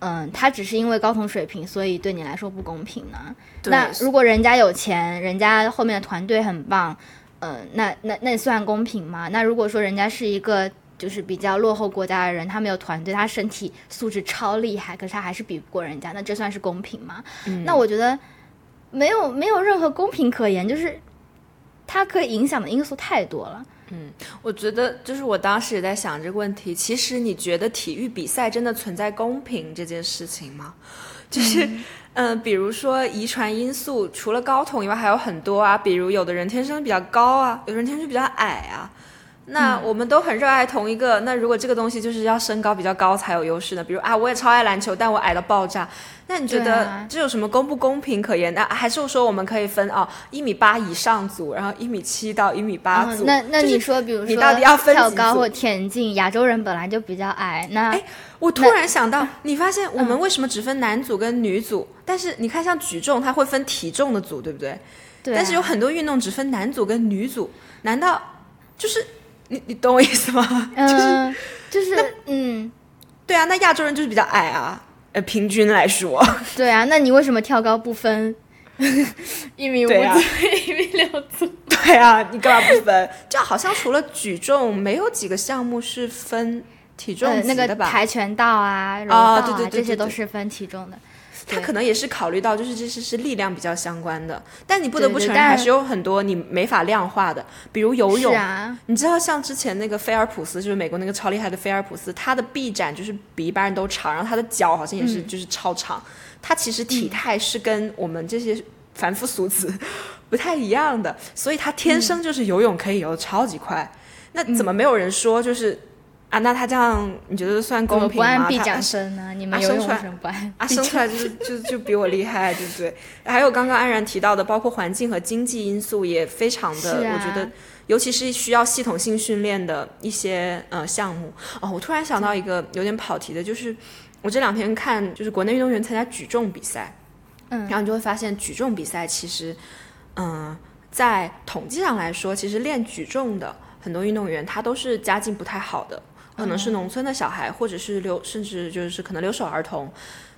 嗯，他只是因为高同水平，所以对你来说不公平呢？那如果人家有钱，人家后面的团队很棒，嗯，那那那算公平吗？那如果说人家是一个就是比较落后国家的人，他没有团队，他身体素质超厉害，可是他还是比不过人家，那这算是公平吗？那我觉得没有没有任何公平可言，就是。它可以影响的因素太多了。嗯，我觉得就是我当时也在想这个问题。其实你觉得体育比赛真的存在公平这件事情吗？就是，嗯，比如说遗传因素，除了高筒以外还有很多啊。比如有的人天生比较高啊，有的人天生比较矮啊。那我们都很热爱同一个。那如果这个东西就是要身高比较高才有优势呢？比如啊，我也超爱篮球，但我矮到爆炸。那你觉得这有什么公不公平可言？那还是说我们可以分啊，一米八以上组，然后一米七到一米八组。那那你说，比如说你到底要分跳高或田径，亚洲人本来就比较矮。那哎，我突然想到，你发现我们为什么只分男组跟女组？但是你看，像举重，它会分体重的组，对不对？对。但是有很多运动只分男组跟女组，难道就是你你懂我意思吗？嗯，就是嗯，对啊，那亚洲人就是比较矮啊。呃，平均来说，对啊，那你为什么跳高不分 一米五组、一米六组？对啊，你干嘛不分？就好像除了举重，没有几个项目是分体重那个跆拳道啊、柔道啊，这些都是分体重的。他可能也是考虑到，就是这是是力量比较相关的，但你不得不承认，还是有很多你没法量化的，比如游泳。你知道，像之前那个菲尔普斯，就是美国那个超厉害的菲尔普斯，他的臂展就是比一般人都长，然后他的脚好像也是就是超长。他其实体态是跟我们这些凡夫俗子 不太一样的，所以他天生就是游泳可以游超级快。那怎么没有人说就是？啊，那他这样你觉得算公平吗？他生呢？你们生不按？啊，生出来就是就就比我厉害，对不对？还有刚刚安然提到的，包括环境和经济因素也非常的，我觉得，尤其是需要系统性训练的一些呃项目。哦，我突然想到一个有点跑题的，就是我这两天看就是国内运动员参加举重比赛，嗯，然后你就会发现举重比赛其实，嗯，在统计上来说，其实练举重的很多运动员他都是家境不太好的。可能是农村的小孩，或者是留，甚至就是可能留守儿童，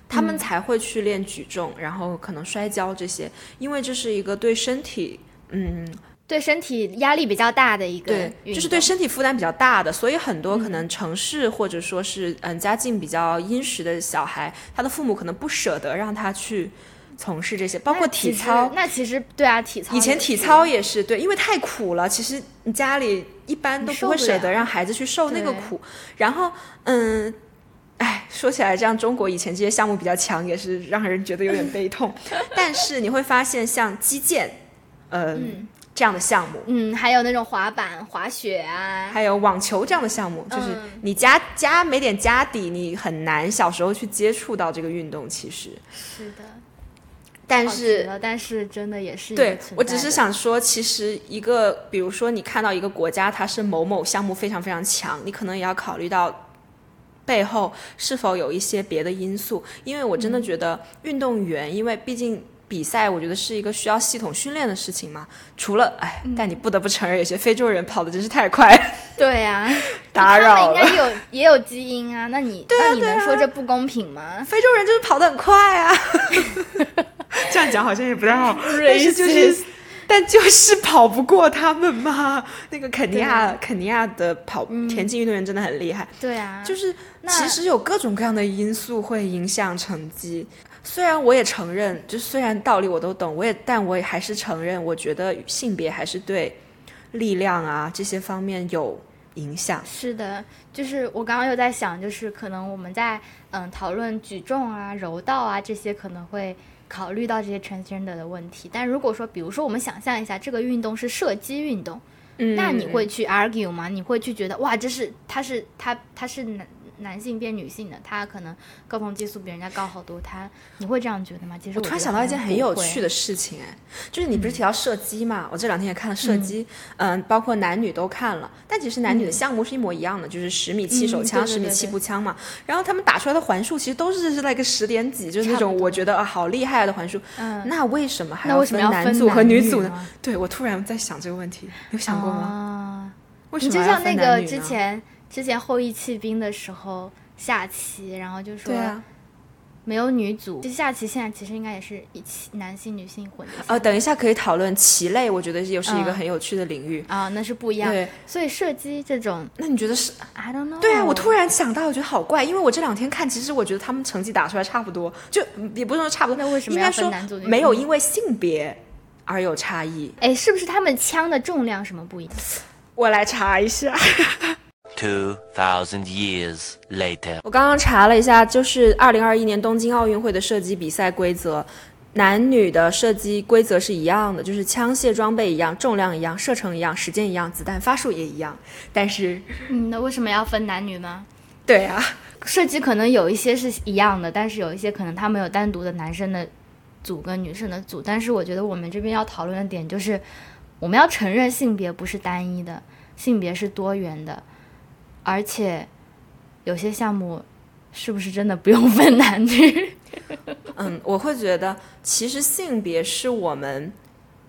他们才会去练举重，然后可能摔跤这些，因为这是一个对身体，嗯，对身体压力比较大的一个，对，就是对身体负担比较大的，所以很多可能城市或者说是嗯家境比较殷实的小孩，他的父母可能不舍得让他去。从事这些，包括体操，那其实对啊，体操以前体操也是对，因为太苦了，其实你家里一般都不会舍得让孩子去受那个苦。然后，嗯，哎，说起来，这样中国以前这些项目比较强，也是让人觉得有点悲痛。但是你会发现，像击剑，嗯，这样的项目，嗯，还有那种滑板、滑雪啊，还有网球这样的项目，就是你家家没点家底，你很难小时候去接触到这个运动。其实是的。但是，但是真的也是对我只是想说，其实一个，比如说你看到一个国家，它是某某项目非常非常强，你可能也要考虑到背后是否有一些别的因素。因为我真的觉得运动员，因为毕竟比赛，我觉得是一个需要系统训练的事情嘛。除了哎，但你不得不承认，有些非洲人跑的真是太快。对呀，打扰了。应该有也有基因啊，那你那你能说这不公平吗？非洲人就是跑得很快啊。这样讲好像也不太好，但是就是，但就是跑不过他们嘛。那个肯尼亚，肯尼亚的跑田径运动员真的很厉害。对啊，就是其实有各种各样的因素会影响成绩。虽然我也承认，就虽然道理我都懂，我也，但我也还是承认，我觉得性别还是对力量啊这些方面有影响。是的，就是我刚刚又在想，就是可能我们在嗯讨论举重啊、柔道啊这些可能会。考虑到这些 transgender 的问题。但如果说，比如说我们想象一下，这个运动是射击运动，嗯那你会去 argue 吗？你会去觉得哇，这是他是他他是男男性变女性的，他可能睾酮激素比人家高好多，他你会这样觉得吗？其实我突然想到一件很有趣的，事情，哎，就是你不是提到射击嘛？我这两天也看了射击，嗯，包括男女都看了，但其实男女的项目是一模一样的，就是十米气手枪、十米气步枪嘛。然后他们打出来的环数其实都是是那个十点几，就是那种我觉得啊好厉害的环数。嗯，那为什么还那为什么男组和女女组呢？对我突然在想这个问题，有想过吗？啊为什么就像那个？之前之前后羿弃兵的时候下棋，然后就说对啊，没有女组，其实下棋现在其实应该也是一起男性女性混的呃，等一下可以讨论棋类，我觉得又是一个嗯很有趣的领域。啊，那是不一样。对，所以射击这种那你觉得是？，I don't know。对啊，我突然想到，我觉得好怪，因为我这两天看，其实我觉得他们成绩打出来差不多，就嗯也不是说差不多，那为什么要应该说分男组女组没有因为性别而有差异。哎，是不是他们枪的重量什么不一样？我来查一下，2,000 years later. 我刚刚查了一下，就是二零二一年东京奥运会的射击比赛规则。男女的射击规则是一样的，就是枪械装备一样，重量一样，射程一样，时间一样，子弹发数也一样。但是，嗯，那为什么要分男女呢？对啊，射击可能有一些是一样的，但是有一些可能他们有单独的男生的组跟女生的组。但是我觉得我们这边要讨论的点就是，我们要承认性别不是单一的，性别是多元的，而且有些项目是不是真的不用分男女？嗯，我会觉得其实性别是我们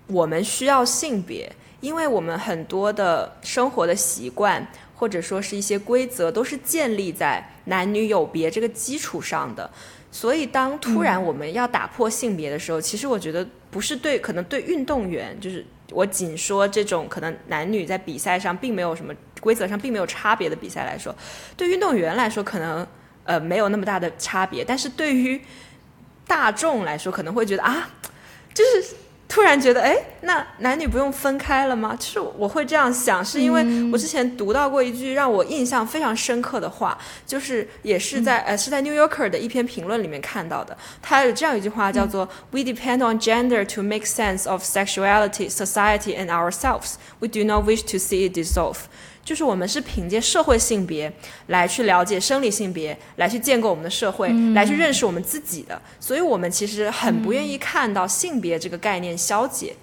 我们需要性别，因为我们很多的生活的习惯或者说是一些规则都是建立在男女有别这个基础上的。所以，当突然我们要打破性别的时候，其实我觉得不是对，可能对运动员，就是我仅说这种可能男女在比赛上并没有什么规则上并没有差别的比赛来说，对运动员来说可能呃没有那么大的差别，但是对于大众来说可能会觉得啊，就是突然觉得哎，那男女不用分开了吗？就是我会这样想，是因为我之前读到过一句让我印象非常深刻的话，就是也是在、呃是在 New Yorker 的一篇评论里面看到的，他有这样一句话叫做、We depend on gender to make sense of sexuality, society, and ourselves. We do not wish to see it dissolve. 就是我们是凭借社会性别来去了解生理性别，来去建构我们的社会，来去认识我们自己的。所以，我们其实很不愿意看到性别这个概念消解。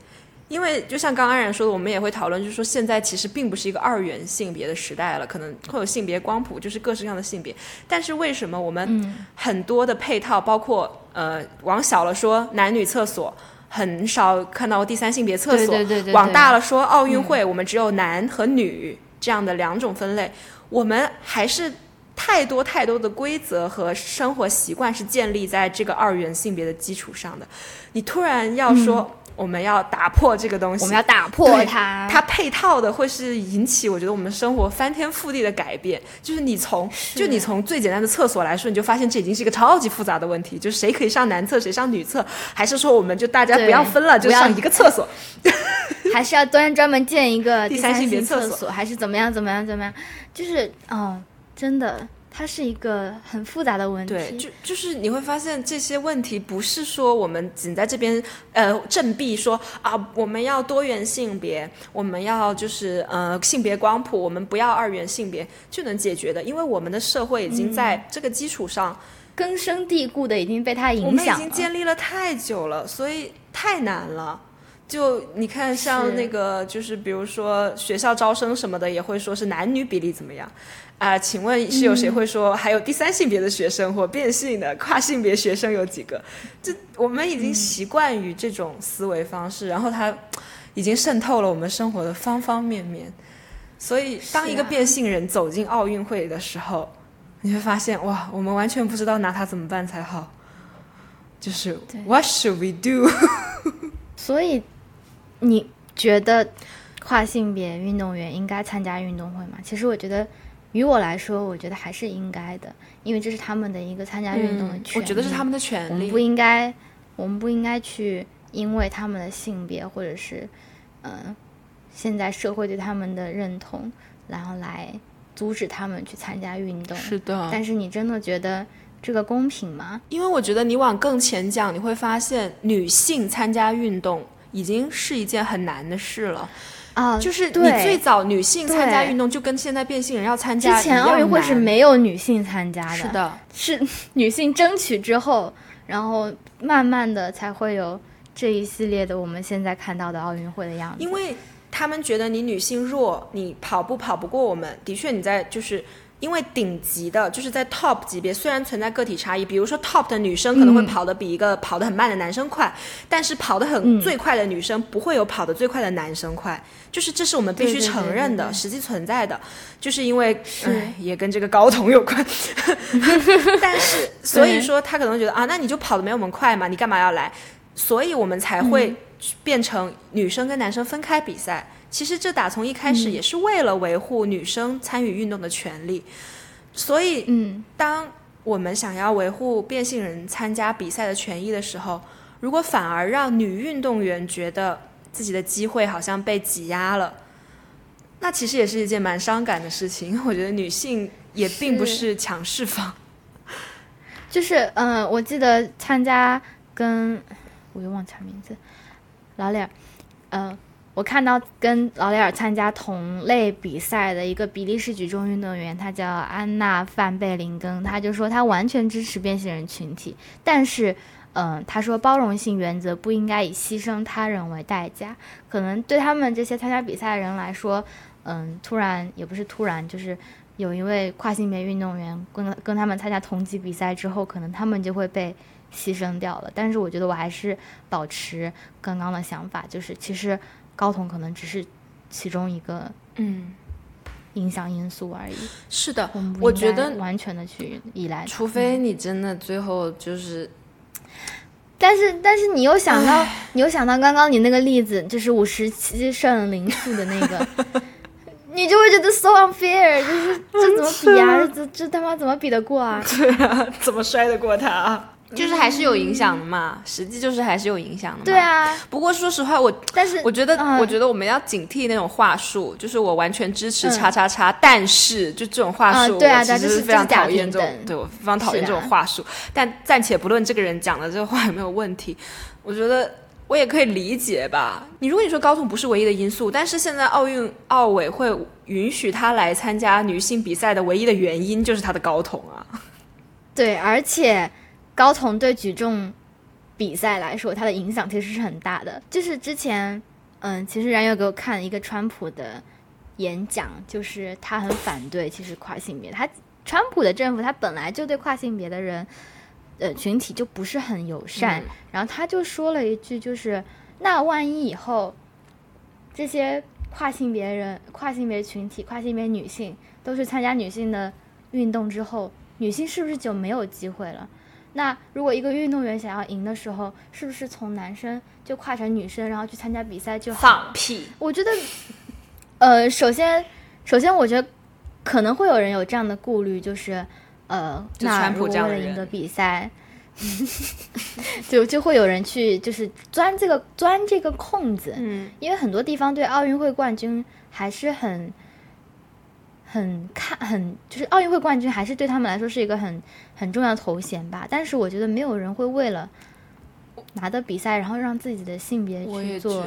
因为就像刚刚安然说的，我们也会讨论，就是说现在其实并不是一个二元性别的时代了，可能会有性别光谱，就是各式各样的性别。但是为什么我们很多的配套，包括呃往小了说男女厕所，很少看到第三性别厕所；对对对对对往大了说奥运会，我们只有男和女这样的两种分类，我们还是。太多太多的规则和生活习惯是建立在这个二元性别的基础上的，你突然要说我们要打破这个东西，我们要打破它。它配套的会是引起我觉得我们生活翻天覆地的改变。就是你从就你从最简单的厕所来说，你就发现这已经是一个超级复杂的问题，就是谁可以上男厕，谁上女厕，还是说我们就大家不要分了，就上一个厕所？还是要专专门建一个第三三性别厕所厕所，还是怎么样怎么样怎么样？就是哦，真的，它是一个很复杂的问题。对，就就是你会发现这些问题不是说我们仅在这边呃振臂说啊，我们要多元性别，我们要就是呃性别光谱，我们不要二元性别就能解决的，因为我们的社会已经在这个基础上，根深蒂固的已经被它影响了。们已经建立了太久了，所以太难了。就你看，像那个，就是比如说学校招生什么的，也会说是男女比例怎么样啊、请问是有谁会说还有第三性别的学生或变性的跨性别学生有几个？这我们已经习惯于这种思维方式，然后它已经渗透了我们生活的方方面面。所以，当一个变性人走进奥运会的时候，你会发现，哇，我们完全不知道拿他怎么办才好。就是 What should we do？所以你觉得跨性别运动员应该参加运动会吗？其实我觉得，于我来说，我觉得还是应该的，因为这是他们的一个参加运动的权利。嗯我觉得是他们的权利。我们不应该，我们不应该去因为他们的性别或者是，嗯、现在社会对他们的认同，然后来阻止他们去参加运动。是的但是你真的觉得这个公平吗？因为我觉得你往更前讲，你会发现女性参加运动已经是一件很难的事了。啊，就是你最早女性参加运动，就跟现在变性人要参加之前奥运会是没有女性参加的，是的，是女性争取之后，然后慢慢的才会有这一系列的我们现在看到的奥运会的样子。因为他们觉得你女性弱，你跑步跑不过我们。的确，你在就是因为顶级的，就是在 top 级别，虽然存在个体差异，比如说 top 的女生可能会嗯。跑得比一个跑得很慢的男生快，但是跑得很嗯。最快的女生不会有跑得最快的男生快，就是这是我们必须承认的，实际存在的，就是因为是。唉也跟这个高筒有关，但是所以说他可能觉得啊，那你就跑得没我们快嘛，你干嘛要来？所以我们才会嗯。变成女生跟男生分开比赛。其实这打从一开始嗯也是为了维护女生参与运动的权利。所以，嗯，当我们想要维护变性人参加比赛的权益的时候，如果反而让女运动员觉得自己的机会好像被挤压了，那其实也是一件蛮伤感的事情。我觉得女性也并不是是强势方。就是嗯、呃我记得参加跟我又忘记他名字，老脸，嗯，呃，我看到跟劳雷尔参加同类比赛的一个比利时举重运动员，他叫安娜范贝林根，他就说他完全支持变性人群体，但是。嗯，他说包容性原则不应该以牺牲他人为代价。可能对他们这些参加比赛的人来说，嗯，突然也不是突然，就是有一位跨性别运动员跟跟他们参加同级比赛之后，可能他们就会被牺牲掉了。但是我觉得我还是保持刚刚的想法，就是其实高筒可能只是其中一个嗯，影响因素而已。是的，我觉得完全的去依赖。除非你真的最后就是但是但是你又想到，你又想到刚刚你那个例子，就是五十七胜零负的那个，你就会觉得 so unfair，就是这怎么比啊？这这他妈怎么比得过啊？对啊，怎么摔得过他？就是还是有影响的嘛，实际就是还是有影响的嘛。对。啊，不过说实话，我但是我觉得，嗯我觉得我们要警惕那种话术，就是我完全支持嗯叉叉叉，但是就这种话术，嗯对啊我其对啊这是实非常讨厌这种对我非常讨厌这种话术。但暂且不论这个人讲的这个话有没有问题，我觉得我也可以理解吧。你如果你说高筒不是唯一的因素，但是现在奥运奥委会允许他来参加女性比赛的唯一的原因就是他的高筒啊。对，而且高筒对举重比赛来说，它的影响其实是很大的。就是之前，嗯，其实冉有给我看了一个川普的演讲，就是他很反对其实跨性别，他川普的政府他本来就对跨性别的人。呃，群体就不是很友善，嗯然后他就说了一句，就是那万一以后这些跨性别人、跨性别群体、跨性别女性都去参加女性的运动之后，女性是不是就没有机会了？那如果一个运动员想要赢的时候，是不是从男生就跨成女生，然后去参加比赛就好放？屁！我觉得，呃，首先，首先，我觉得可能会有人有这样的顾虑，就是，呃，那如果为了赢得比赛，就就会有人去就是钻这个钻这个空子，嗯，因为很多地方对奥运会冠军还是很很看很，就是奥运会冠军还是对他们来说是一个很很重要的头衔吧。但是我觉得没有人会为了拿的比赛，然后让自己的性别去做，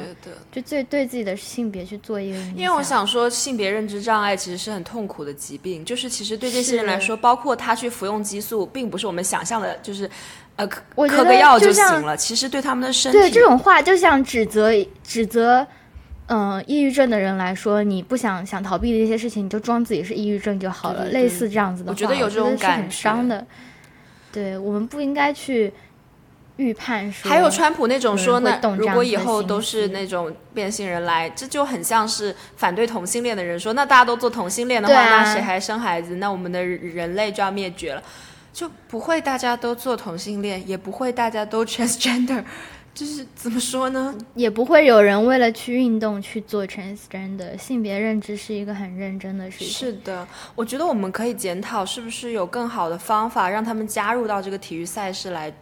就最对自己的性别去做一个影响。因为我想说，性别认知障碍其实是很痛苦的疾病，就是其实对这些人来说，包括他去服用激素，并不是我们想象的，就是呃嗑我觉得嗑个药就行了。其实对他们的身体，对这种话，就像指责指责。嗯，抑郁症的人来说，你不想想逃避的一些事情，你就装自己是抑郁症就好了。对对对类似这样子的话，我觉得有这种感觉伤的。对我们不应该去预判说，还有川普那种说呢如果以后都是那种变性人来，这就很像是反对同性恋的人说，那大家都做同性恋的话，啊那谁还生孩子？那我们的人类就要灭绝了。就不会大家都做同性恋，也不会大家都 transgender，就是怎么说呢？也不会有人为了去运动去做 transgender。性别认知是一个很认真的事情。是的，我觉得我们可以检讨，是不是有更好的方法让他们加入到这个体育赛事来，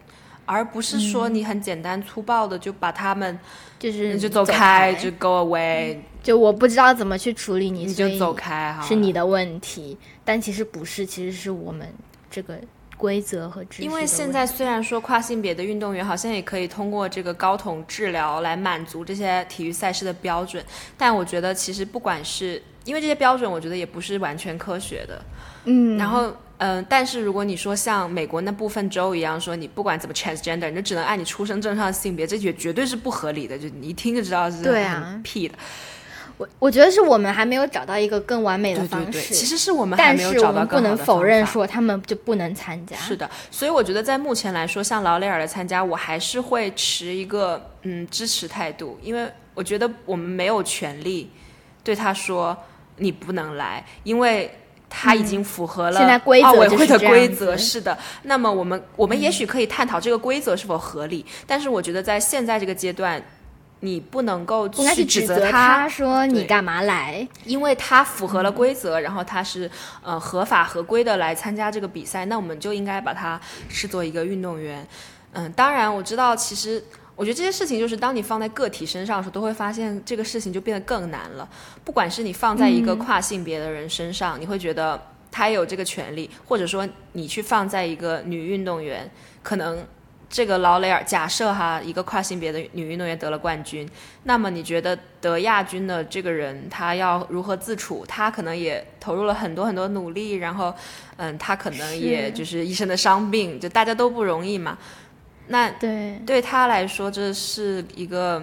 而不是说你很简单粗暴的就把他们、就是就走开，就 go away，、就我不知道怎么去处理你，你就走开哈。是你的问题。但其实不是，其实是我们这个规则和。因为现在虽然说跨性别的运动员好像也可以通过这个睾酮治疗来满足这些体育赛事的标准，但我觉得其实不管是因为这些标准，我觉得也不是完全科学的。嗯，然后嗯、呃但是如果你说像美国那部分州一样，说你不管怎么 transgender，你就只能按你出生证上的性别，这绝绝对是不合理的，就你一听就知道是对啊很屁的。我我觉得是我们还没有找到一个更完美的对方式，对对，其实是我们还没有但是我们不找到更好的能否认说他们就不能参加。是的，所以我觉得在目前来说，像劳雷尔的参加，我还是会持一个嗯支持态度，因为我觉得我们没有权利对他说你不能来，因为。他已经符合了嗯现在规奥委会的规则，子是的。那么我们我们也许可以探讨这个规则是否合理，但是我觉得在现在这个阶段，你不能够应该去指指责他说你干嘛来？因为他符合了规则，然后他是呃合法合规的来参加这个比赛，那我们就应该把他视作一个运动员。嗯，当然我知道，其实我觉得这些事情就是当你放在个体身上的时候，都会发现这个事情就变得更难了。不管是你放在一个跨性别的人身上，你会觉得他也有这个权利，或者说你去放在一个女运动员，可能。这个劳雷尔，假设哈一个跨性别的女运动员得了冠军，那么你觉得得亚军的这个人他要如何自处？他可能也投入了很多很多努力，然后，嗯，他可能也就是一身的伤病，就大家都不容易嘛。那对，对他来说，这是一个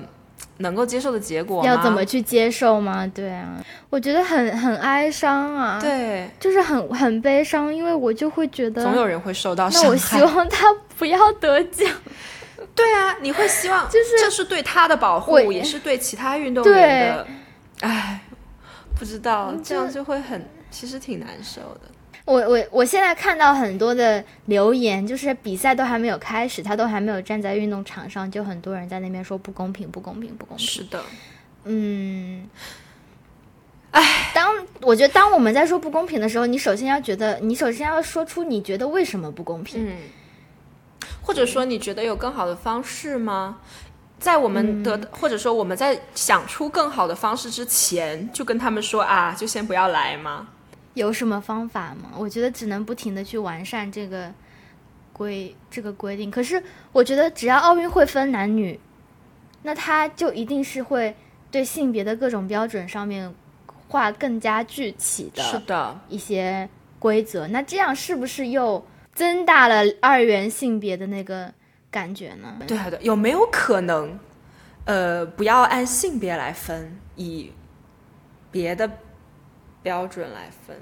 能够接受的结果吗？要怎么去接受吗？对啊，我觉得很很哀伤啊，，对？就是很很悲伤，因为我就会觉得，总有人会受到伤害那害。我希望他不要得奖。对啊，你会希望，就是这是对他的保护，也是对其他运动员的。哎，不知道，这样就会很，其实挺难受的。我我我现在看到很多的留言，就是比赛都还没有开始，他都还没有站在运动场上，就很多人在那边说不公平，不公平，不公平。是的，嗯，哎，当我觉得当我们在说不公平的时候，你首先要觉得，你首先要说出你觉得为什么不公平。嗯，或者说你觉得有更好的方式吗？在我们得，或者说我们在想出更好的方式之前，就跟他们说啊，就先不要来吗？有什么方法吗？我觉得只能不停的去完善这个规这个规定。可是我觉得只要奥运会分男女，那他就一定是会对性别的各种标准上面画更加具体的，一些规则。那这样是不是又增大了二元性别的那个感觉呢？对啊，对，有没有可能，呃，不要按性别来分，以别的标准来分？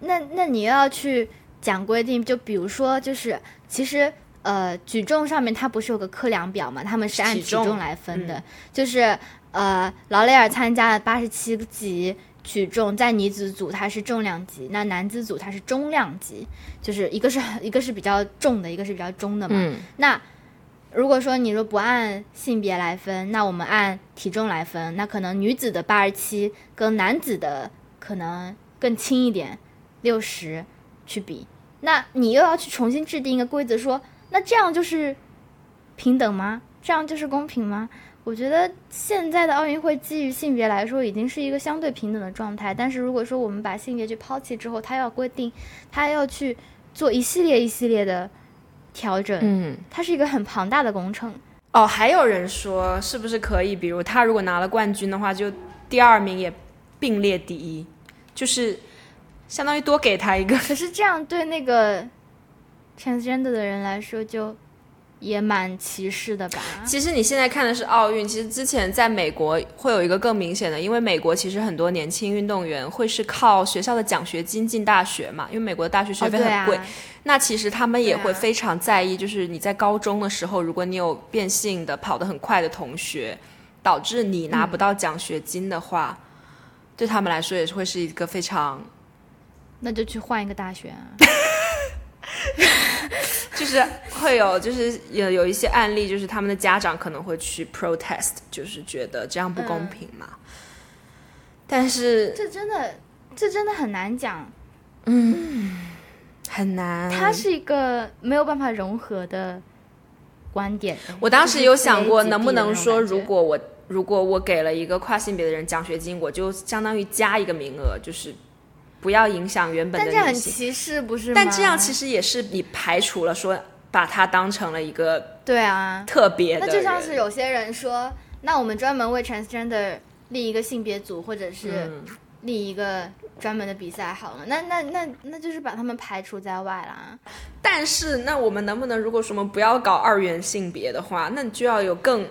那那你又要去讲规定，就比如说，就是其实呃，举重上面它不是有个测量表嘛？他们是按体重体重来分的，就是呃，劳雷尔参加了八十七级举重，在女子组它是重量级，那男子组它是中量级，就是一个是 一个是比较重的，一个是比较中的嘛。嗯，那如果说你说不按性别来分，那我们按体重来分，那可能女子的八十七跟男子的可能更轻一点，六十去比，那你又要去重新制定一个规则说，那这样就是平等吗？这样就是公平吗？我觉得现在的奥运会基于性别来说，已经是一个相对平等的状态。但是如果说我们把性别去抛弃之后，它要规定，它要去做一系列一系列的调整，嗯，它是一个很庞大的工程。哦，还有人说，是不是可以，比如他如果拿了冠军的话，就第二名也并列第一，就是相当于多给他一个。可是这样对那个 transgender 的人来说，就也蛮歧视的吧？其实你现在看的是奥运，其实之前在美国会有一个更明显的，因为美国其实很多年轻运动员会是靠学校的奖学金进大学嘛，因为美国的大学学哦，费很贵。啊，那其实他们也会非常在意，就是你在高中的时候，如果你有变性的跑得很快的同学，导致你拿不到奖学金的话，对他们来说也是会是一个非常，那就去换一个大学啊。就是会有就是有有一些案例，就是他们的家长可能会去 protest，就是觉得这样不公平嘛。但是这真的，这真的很难讲。嗯很难。它是一个没有办法融合的观点。我当时有想过，能不能说如果我如果我给了一个跨性别的人奖学金，我就相当于加一个名额，就是不要影响原本的但这样很。歧视，不是吗？但这样其实也是你排除了说把它当成了一个对啊，特别的那，就像是有些人说，那我们专门为 transgender 立一个性别组，或者是嗯立一个专门的比赛好了，那那那那就是把他们排除在外啦。但是，那我们能不能，如果说我们不要搞二元性别的话，那你就要有更，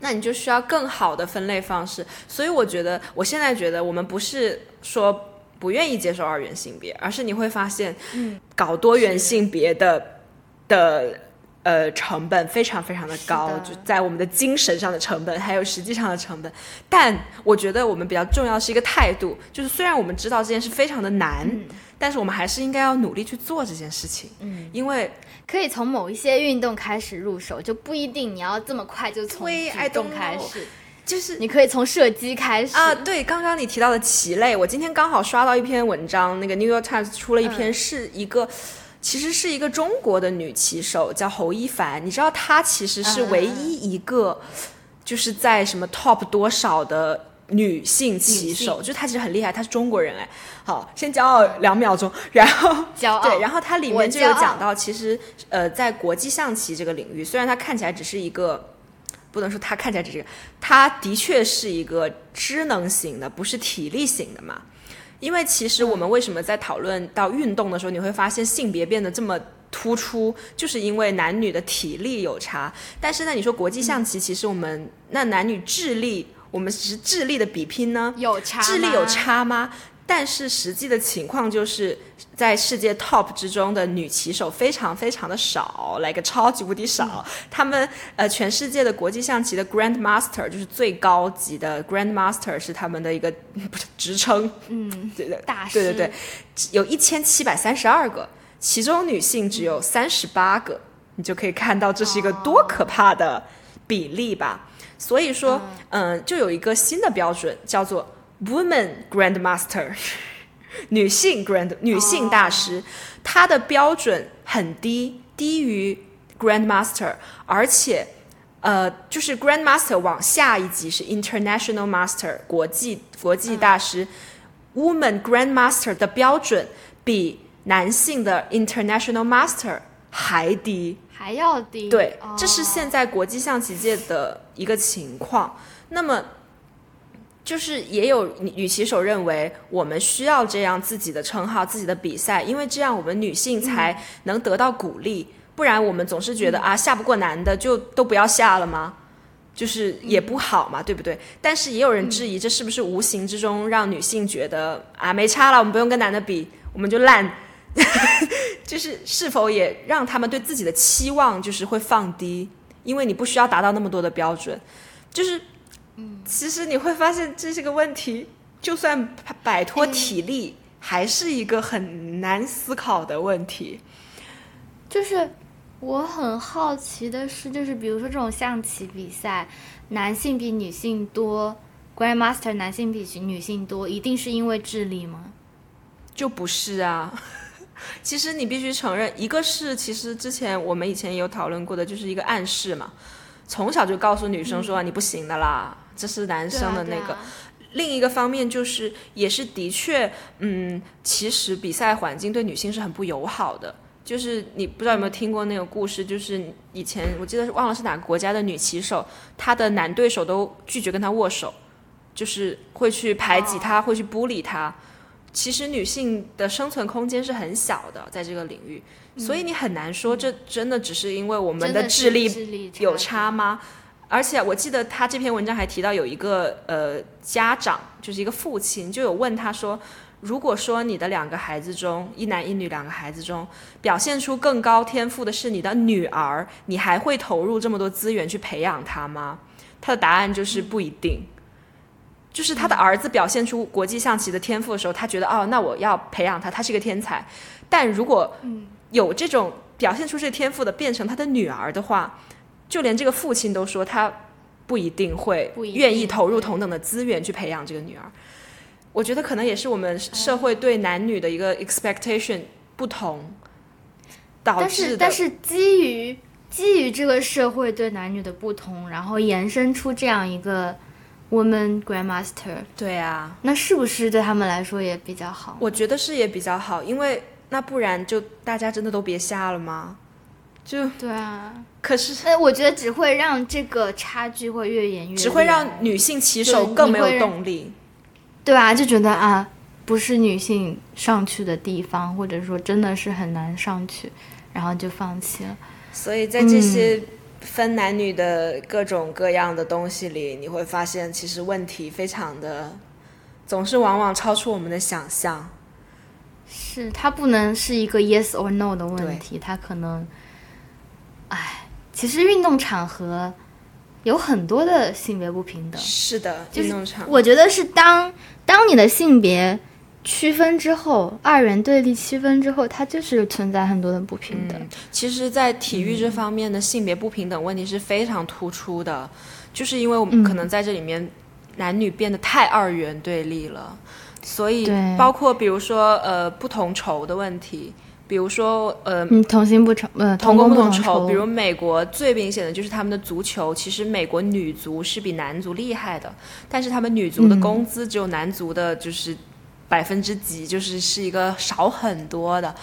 那你就需要更好的分类方式。所以，我觉得，我现在觉得，我们不是说不愿意接受二元性别，而是你会发现，嗯，搞多元性别的的呃成本非常非常的高，的。就在我们的精神上的成本，还有实际上的成本。但我觉得我们比较重要的是一个态度，就是虽然我们知道这件事非常的难，嗯。但是我们还是应该要努力去做这件事情，嗯，因为可以从某一些运动开始入手，就不一定你要这么快就从对，I 举重开始，就是你可以从射击开始啊，对，刚刚你提到的棋类，我今天刚好刷到一篇文章，那个 New York Times 出了一篇，嗯是一个。其实是一个中国的女棋手，叫侯一凡。你知道她其实是唯一一个，就是在什么 top 多少的女性棋手，就她其实很厉害，她是中国人哎。好，先骄傲两秒钟，然后骄傲。对，然后它里面就有讲到，其实呃，在国际象棋这个领域，虽然它看起来只是一个，不能说他看起来只是一个，它的确是一个知能型的，不是体力型的嘛。因为其实我们为什么在讨论到运动的时候，你会发现性别变得这么突出，就是因为男女的体力有差。但是呢，你说国际象棋，其实我们那男女智力，我们只是智力的比拼呢，有差，智力有。差吗？但是实际的情况就是在世界 top 之中的女棋手非常非常的少，来个超级无敌少。他们呃，全世界的国际象棋的 Grand Master 就是最高级的 Grand Master 是他们的一个不是职称，嗯，对对大师。对对对，有一千七百三十二个，其中女性只有三十八个，你就可以看到这是一个多可怕的比例吧。所以说，嗯、就有一个新的标准叫做 Woman Grandmaster，女性 Grand 女性大师，她的标准很低，低于 Grandmaster，而且。呃，就是 Grandmaster 往下一级是 International Master 国际国际大师、w o m a n Grandmaster 的标准比男性的 International Master 还低。还要低。对，哦这是现在国际象棋界的一个情况。那么，就是也有女女棋手认为，我们需要这样自己的称号、自己的比赛，因为这样我们女性才能得到鼓励。不然我们总是觉得、啊，下不过男的就都不要下了吗？就是也不好嘛，对不对？但是也有人质疑，这是不是无形之中让女性觉得啊，没差了，我们不用跟男的比，我们就烂。就是是否也让他们对自己的期望就是会放低，因为你不需要达到那么多的标准，就是，其实你会发现这是个问题，就算摆脱体力，还是一个很难思考的问题。就是我很好奇的是，就是比如说这种象棋比赛，男性比女性多，Grandmaster 男性比女性多，一定是因为智力吗？就不是啊。其实你必须承认，一个是其实之前我们以前也有讨论过的，就是一个暗示嘛，从小就告诉女生说、你不行的啦，这是男生的那个。另一个方面就是，也是的确，嗯，其实比赛环境对女性是很不友好的。就是你不知道有没有听过那个故事，就是以前我记得是忘了是哪个国家的女棋手，她的男对手都拒绝跟她握手，就是会去排挤她，会去孤立她。其实女性的生存空间是很小的，在这个领域，所以你很难说这真的只是因为我们的智力有差吗？而且我记得他这篇文章还提到有一个呃家长，就是一个父亲，就有问他说，如果说你的两个孩子中，一男一女两个孩子中，表现出更高天赋的是你的女儿，你还会投入这么多资源去培养她吗？他的答案就是不一定。就是他的儿子表现出国际象棋的天赋的时候，他觉得哦，那我要培养他，他是个天才。但如果有这种表现出这个天赋的变成他的女儿的话，就连这个父亲都说他不一定会愿意投入同等的资源去培养这个女儿。我觉得可能也是我们社会对男女的一个 expectation 不同导但致的。是但是基于基于这个社会对男女的不同，然后延伸出这样一个 woman grandmaster，对啊，那是不是对他们来说也比较好？我觉得是也比较好，因为那不然就大家真的都别下了吗？就对啊，可是哎，我觉得只会让这个差距会越演越，只会让女性骑手更没有动力。对啊，就觉得啊，不是女性上去的地方，或者说真的是很难上去，然后就放弃了。所以在这些分男女的各种各样的东西里，你会发现其实问题非常的，总是往往超出我们的想象。是它不能是一个 yes or no 的问题，它可能，哎，其实运动场合有很多的性别不平等。是的，就是运动场我觉得是当当你的性别区分之后，二元对立区分之后，它就是存在很多的不平等。嗯，其实，在体育这方面的性别不平等问题是非常突出的，就是因为我们嗯可能在这里面男女变得太二元对立了，所以包括比如说呃不同酬的问题，比如说呃嗯，同薪不同，呃，同工不同酬，比如美国最明显的就是他们的足球，其实美国女足是比男足厉害的，但是他们女足的嗯工资只有男足的就是百分之几，就是是一个少很多的。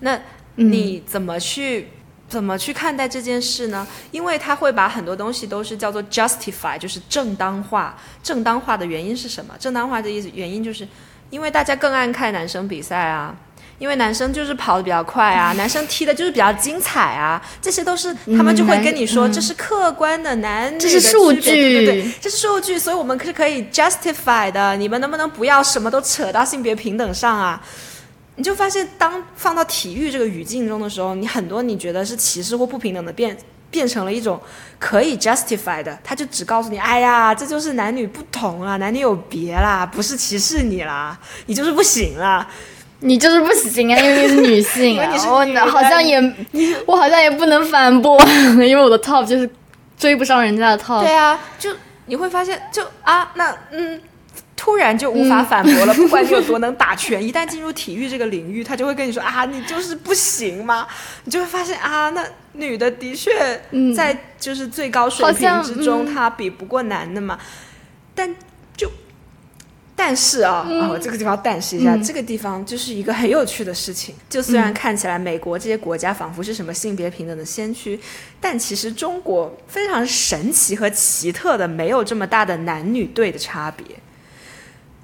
那嗯你怎么去、怎么去看待这件事呢？因为他会把很多东西都是叫做 justify，就是正当化。正当化的原因是什么？正当化的意思原因就是因为大家更爱看男生比赛啊。因为男生就是跑得比较快啊，男生踢的就是比较精彩啊，这些都是他们就会跟你说，嗯这是客观的男女的这是数区别对对对这是数据，所以我们是可以 justify 的。你们能不能不要什么都扯到性别平等上啊？你就发现，当放到体育这个语境中的时候，你很多你觉得是歧视或不平等的变变成了一种可以 justify 的，他就只告诉你，哎呀，这就是男女不同啊，男女有别啦，不是歧视你啦，你就是不行啦。你就是不行啊，因为你是女性我好像也，我好像也不能反驳，因为我的 top 就是追不上人家的 top。对啊，就你会发现，就啊，那嗯。突然就无法 反驳了，不管你有多能打拳，一旦进入体育这个领域，他就会跟你说啊，你就是不行吗？你就会发现啊，那女的的确嗯在就是最高水平之中，嗯她比不过男的嘛。但就但是啊，啊，我这个地方要但是一下，嗯这个地方就是一个很有趣的事情。就虽然看起来美国这些国家仿佛是什么性别平等的先驱，但其实中国非常神奇和奇特的，没有这么大的男女队的差别。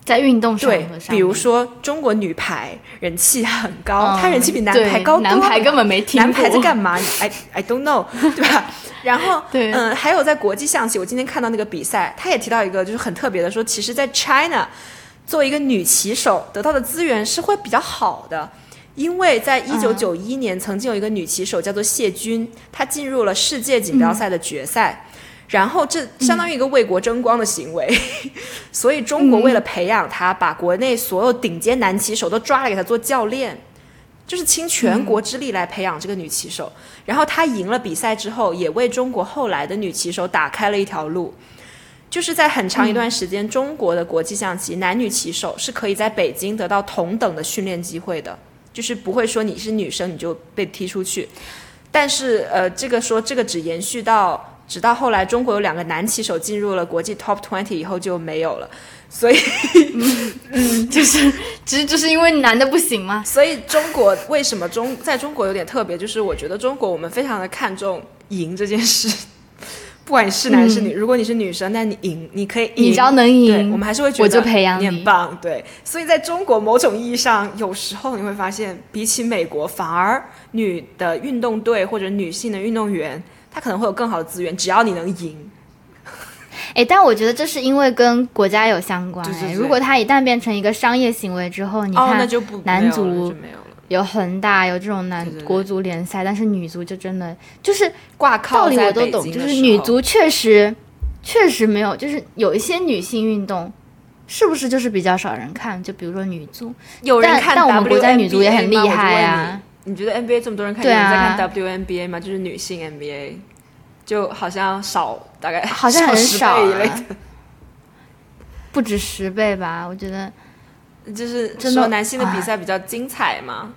在运动场对合，上，比如说中国女排人气很高，嗯她人气比男排高多了。男排根本没听过男排在干嘛？I I don't know，对吧？然后，对嗯，还有在国际象棋，我今天看到那个比赛，他也提到一个就是很特别的，说其实，在 China 作为一个女棋手得到的资源是会比较好的。因为在一九九一年，曾经有一个女棋手叫做谢军，她进入了世界锦标赛的决赛，然后这相当于一个为国争光的行为，所以中国为了培养她，把国内所有顶尖男棋手都抓来给她做教练，就是倾全国之力来培养这个女棋手。然后她赢了比赛之后，也为中国后来的女棋手打开了一条路。就是在很长一段时间，中国的国际象棋男女棋手是可以在北京得到同等的训练机会的，就是不会说你是女生你就被踢出去。但是呃，这个说这个只延续到直到后来中国有两个男棋手进入了国际 top twenty 以后就没有了，所以嗯，就是其实就是因为男的不行吗。所以中国为什么中在中国有点特别，就是我觉得中国我们非常的看重赢这件事，不管你是男是女，如果你是女生，那你赢你可以赢，你只要能赢，我们还是会觉得我就培养你你很棒，对。所以在中国某种意义上，有时候你会发现，比起美国，反而女的运动队或者女性的运动员，她可能会有更好的资源，只要你能赢。哎，但我觉得这是因为跟国家有相关。对对对哎如果它一旦变成一个商业行为之后，你看男足没有了，有恒大有这种男国足联赛，但是女足就真的就是挂道理我都懂，就是女足确实确实没有，就是有一些女性运动。是不是就是比较少人看？就比如说女足，但有人看但我们国家女足也很厉害啊你你觉得 NBA 这么多人看，对有人在啊看 WNBA 吗？就是女性 NBA，就好像少大概 好像很10少啊一类的。不止十倍吧？我觉得就是说男性的比哎赛比较精彩嘛？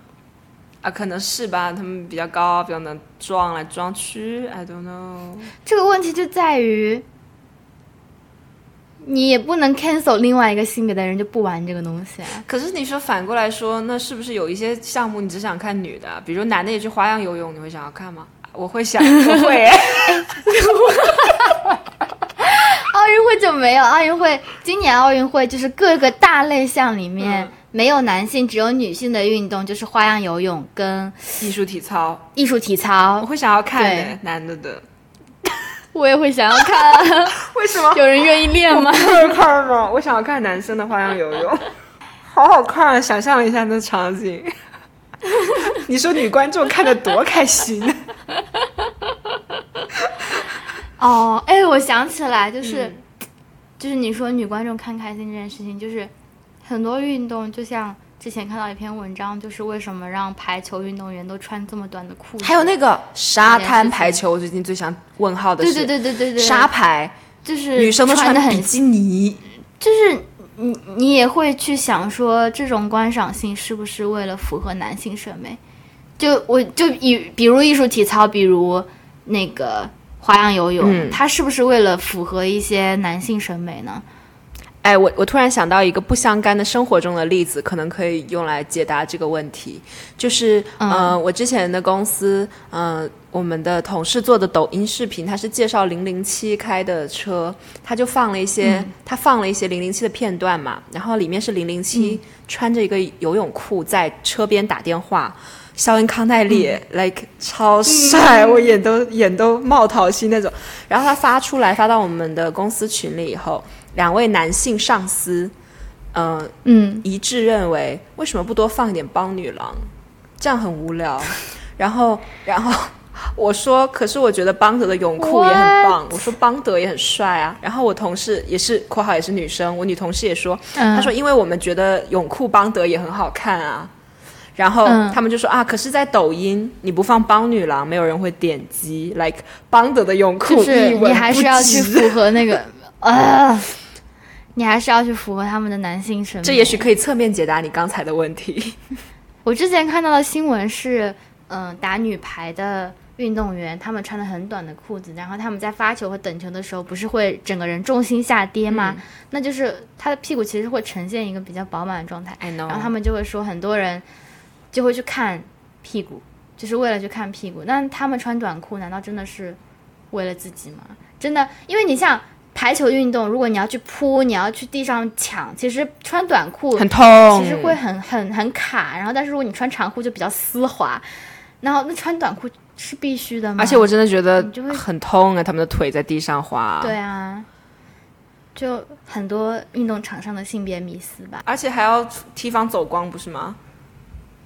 啊，可能是吧，他们比较高，比较能撞来撞去。I don't know。这个问题就在于，你也不能 cancel 另外一个性别的人就不玩这个东西啊。可是你说反过来说，那是不是有一些项目你只想看女的？比如男的也去花样游泳，你会想要看吗？我会想，我会。奥运会就没有奥运会，今年奥运会就是各个大类项里面没有男性，只有女性的运动，就是花样游泳跟艺术体操。艺术体操，我会想要看的，男的的。我也会想要看，为什么？有人愿意练吗？会看吗？我想要看男生的花样游泳，好好看，想象一下那场景。你说女观众看的多开心？哦，哎，我想起来，就是，就是你说女观众看开心这件事情，就是很多运动，就像之前看到一篇文章，就是为什么让排球运动员都穿这么短的裤子？还有那个沙滩排球，我最近最想问号的是，对对对对对对，沙排，就是女生都穿的很比基尼，就是你你也会去想说，这种观赏性是不是为了符合男性审美？就我就以比如艺术体操，比如那个。花样游泳，它是不是为了符合一些男性审美呢？哎，我我突然想到一个不相干的生活中的例子，可能可以用来解答这个问题。就是，嗯，我之前的公司，嗯，我们的同事做的抖音视频，他是介绍零零七开的车，他就放了一些，他放了一些零零七的片段嘛，然后里面是零零七穿着一个游泳裤在车边打电话。肖恩康奈利，like 超帅，我眼都眼都冒桃心那种。然后他发出来发到我们的公司群里以后，两位男性上司，嗯嗯，一致认为为什么不多放一点帮女郎，这样很无聊。然后然后 我说，可是我觉得邦德的泳裤也很棒。我说邦德也很帅啊。然后我同事也是（括号也是女生），我女同事也说，她说因为我们觉得泳裤邦德也很好看啊。然后他们就说啊，可是，在抖音你不放邦女郎，没有人会点击。like 邦德的泳裤，就是你还是要去符合那个 啊，你还是要去符合他们的男性审美。这也许可以侧面解答你刚才的问题。我之前看到的新闻是，嗯，打女排的运动员，他们穿的很短的裤子，然后他们在发球和等球的时候，不是会整个人重心下跌吗？那就是他的屁股其实会呈现一个比较饱满的状态。然后他们就会说，很多人。就会去看屁股，就是为了去看屁股。那他们穿短裤，难道真的是为了自己吗？真的，因为你像排球运动，如果你要去扑，你要去地上抢，其实穿短裤很痛，其实会很很很卡。然后，但是如果你穿长裤就比较丝滑。然后，那穿短裤是必须的吗？而且我真的觉得很痛啊！他们的腿在地上滑。对啊，就很多运动场上的性别迷思吧。而且还要提防走光，不是吗？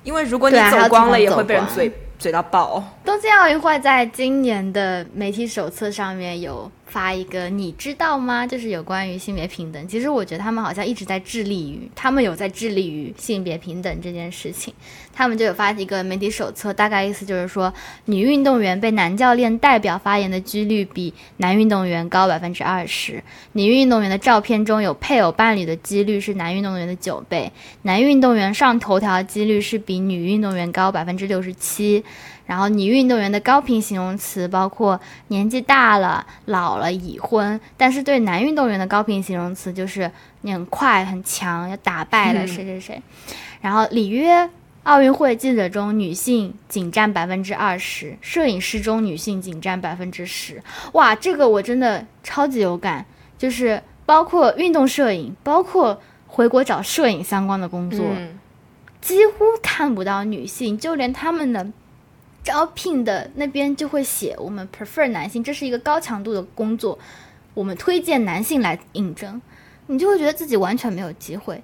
因为如果你走光了，也会被人嘴嘴到爆。东京奥运会在今年的媒体手册上面有。发一个，你知道吗？就是有关于性别平等。其实我觉得他们好像一直在致力于，他们有在致力于性别平等这件事情。他们就有发一个媒体手册，大概意思就是说，女运动员被男教练代表发言的几率比男运动员高百分之二十。女运动员的照片中有配偶伴侣的几率是男运动员的九倍。男运动员上头条几率是比女运动员高百分之六十七。然后，女运动员的高频形容词包括年纪大了、老了、已婚。但是，对男运动员的高频形容词就是你很快、很强，要打败了谁谁谁。然后，里约奥运会记者中女性仅占百分之二十，摄影师中女性仅占百分之十。哇，这个我真的超级有感，就是包括运动摄影，包括回国找摄影相关的工作，几乎看不到女性，就连他们的。招聘的那边就会写，我们 prefer 男性，这是一个高强度的工作，我们推荐男性来应征，你就会觉得自己完全没有机会，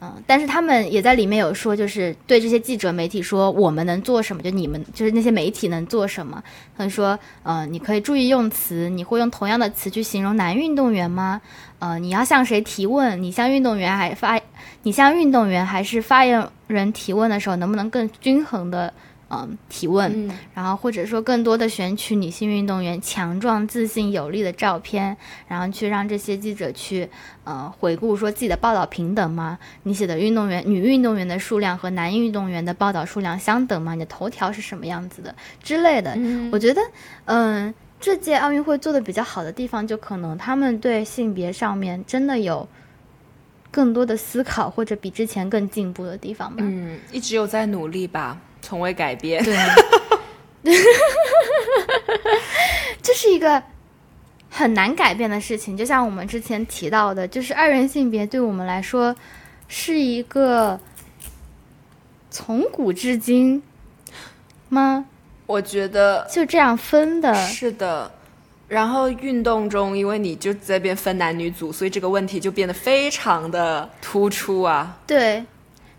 嗯，但是他们也在里面有说，就是对这些记者媒体说，我们能做什么，就你们就是那些媒体能做什么，他说，呃，你可以注意用词，你会用同样的词去形容男运动员吗？呃，你要向谁提问？你向运动员还发，你向运动员还是发言人提问的时候，能不能更均衡的？嗯，提问，然后或者说更多的选取女性运动员强壮、自信、有力的照片，然后去让这些记者去呃回顾说自己的报道平等吗？你写的运动员女运动员的数量和男运动员的报道数量相等吗？你的头条是什么样子的之类的？我觉得，嗯，这届奥运会做的比较好的地方，就可能他们对性别上面真的有更多的思考，或者比之前更进步的地方吧。嗯，一直有在努力吧，从未改变。对，这是一个很难改变的事情。就像我们之前提到的，就是二元性别对我们来说是一个从古至今吗？我觉得就这样分的。是的。然后运动中，因为你就在边分男女组，所以这个问题就变得非常的突出啊。对，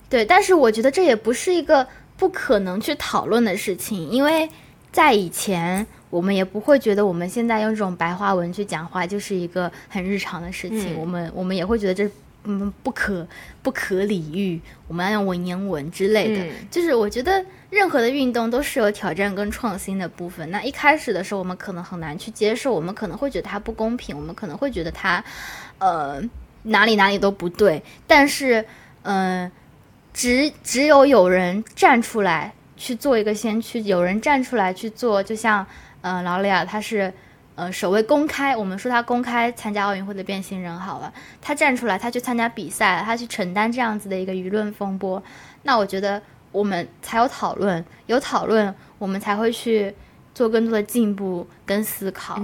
对，但是我觉得这也不是一个不可能去讨论的事情，因为在以前，我们也不会觉得我们现在用这种白话文去讲话就是一个很日常的事情，我们我们也会觉得这。嗯，不可不可理喻，我们要用文言文之类的。就是我觉得任何的运动都是有挑战跟创新的部分。那一开始的时候，我们可能很难去接受，我们可能会觉得它不公平，我们可能会觉得它，呃，哪里哪里都不对。但是，嗯，只只有有人站出来去做一个先驱，有人站出来去做，就像，嗯，劳雷尔他是。呃，首位公开，我们说他公开参加奥运会的变性人好了，他站出来，他去参加比赛，他去承担这样子的一个舆论风波，那我觉得我们才有讨论，有讨论，我们才会去做更多的进步跟思考，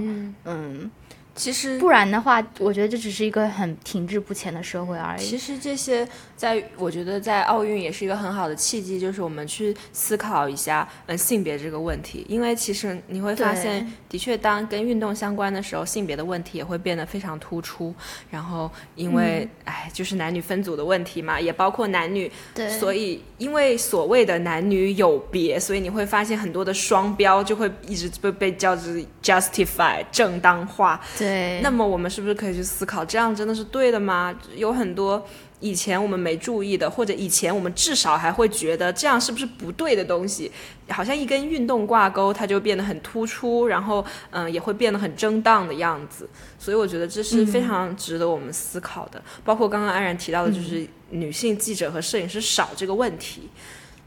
嗯。其实不然的话，我觉得这只是一个很停滞不前的社会而已。其实这些，在我觉得在奥运也是一个很好的契机，就是我们去思考一下，嗯，性别这个问题。因为其实你会发现，的确，当跟运动相关的时候，性别的问题也会变得非常突出。然后，因为哎，就是男女分组的问题嘛，也包括男女。对。所以，因为所谓的男女有别，所以你会发现很多的双标就会一直被被叫做 justify 正当化。对，那么我们是不是可以去思考，这样真的是对的吗？有很多以前我们没注意的，或者以前我们至少还会觉得这样是不是不对的东西，好像一跟运动挂钩，它就变得很突出，然后嗯，也会变得很正当的样子。所以我觉得这是非常值得我们思考的。包括刚刚安然提到的，就是女性记者和摄影师少这个问题，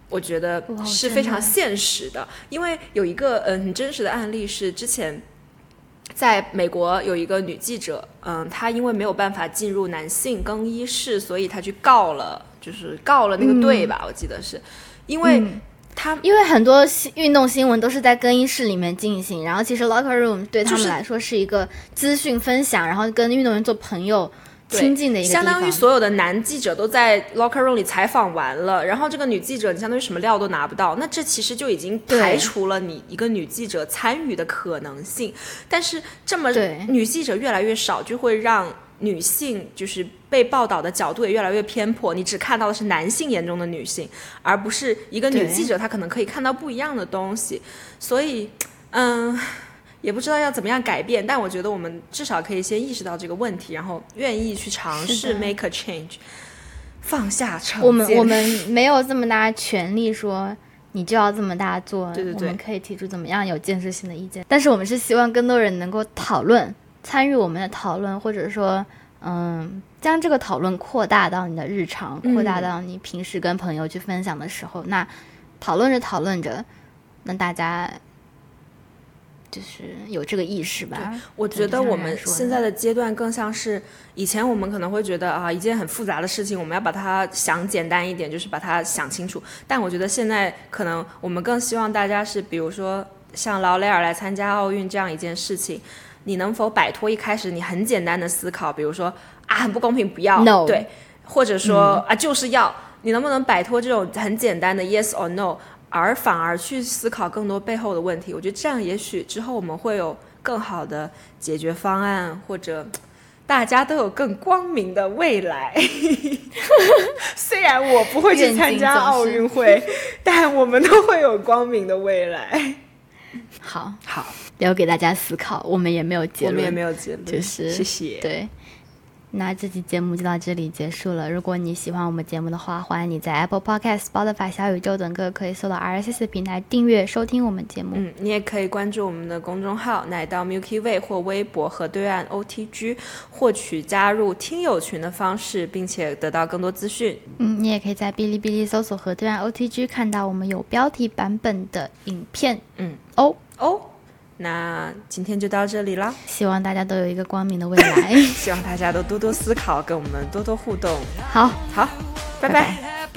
我觉得是非常现实的。因为有一个嗯很真实的案例是之前。在美国有一个女记者，嗯，她因为没有办法进入男性更衣室，所以她去告了，就是告了那个队吧，我记得是，因为她因为很多运动新闻都是在更衣室里面进行，然后其实 locker room 对他们来说是一个资讯分享，然后跟运动员做朋友。亲近的一个相当于所有的男记者都在 locker room 里采访完了，然后这个女记者你相当于什么料都拿不到，那这其实就已经排除了你一个女记者参与的可能性。但是这么女记者越来越少，就会让女性就是被报道的角度也越来越偏颇，你只看到的是男性眼中的女性，而不是一个女记者她可能可以看到不一样的东西。所以，嗯。也不知道要怎么样改变，但我觉得我们至少可以先意识到这个问题，然后愿意去尝试 make a change，放下成见。我们我们没有这么大权利说你就要这么大做，对对对，我们可以提出怎么样有建设性的意见，但是我们是希望更多人能够讨论，参与我们的讨论，或者说，嗯，将这个讨论扩大到你的日常，扩大到你平时跟朋友去分享的时候，那讨论着讨论着，那大家。就是有这个意识吧。我觉得我们现在的阶段更像是以前，我们可能会觉得啊，一件很复杂的事情，我们要把它想简单一点，就是把它想清楚。但我觉得现在可能我们更希望大家是，比如说像劳雷尔来参加奥运这样一件事情，你能否摆脱一开始你很简单的思考，比如说啊很不公平，不要对，或者说啊就是要，你能不能摆脱这种很简单的 yes or no？而反而去思考更多背后的问题，我觉得这样也许之后我们会有更好的解决方案，或者大家都有更光明的未来。虽然我不会去参加奥运会，但我们都会有光明的未来。好好留给大家思考，我们也没有结论，我们也没有结论，就是谢谢，对。那这期节目就到这里结束了。如果你喜欢我们节目的话，欢迎你在 Apple Podcast、Spotify、小宇宙等各个可以搜到 RSS 平台订阅收听我们节目。嗯，你也可以关注我们的公众号“奶到 Milky Way” 或微博和对岸 OTG，获取加入听友群的方式，并且得到更多资讯。嗯，你也可以在哔哩哔哩搜索“和对岸 OTG” 看到我们有标题版本的影片。嗯，哦哦。那今天就到这里了，希望大家都有一个光明的未来。希望大家都多多思考，跟我们多多互动。好，好，拜拜拜。拜。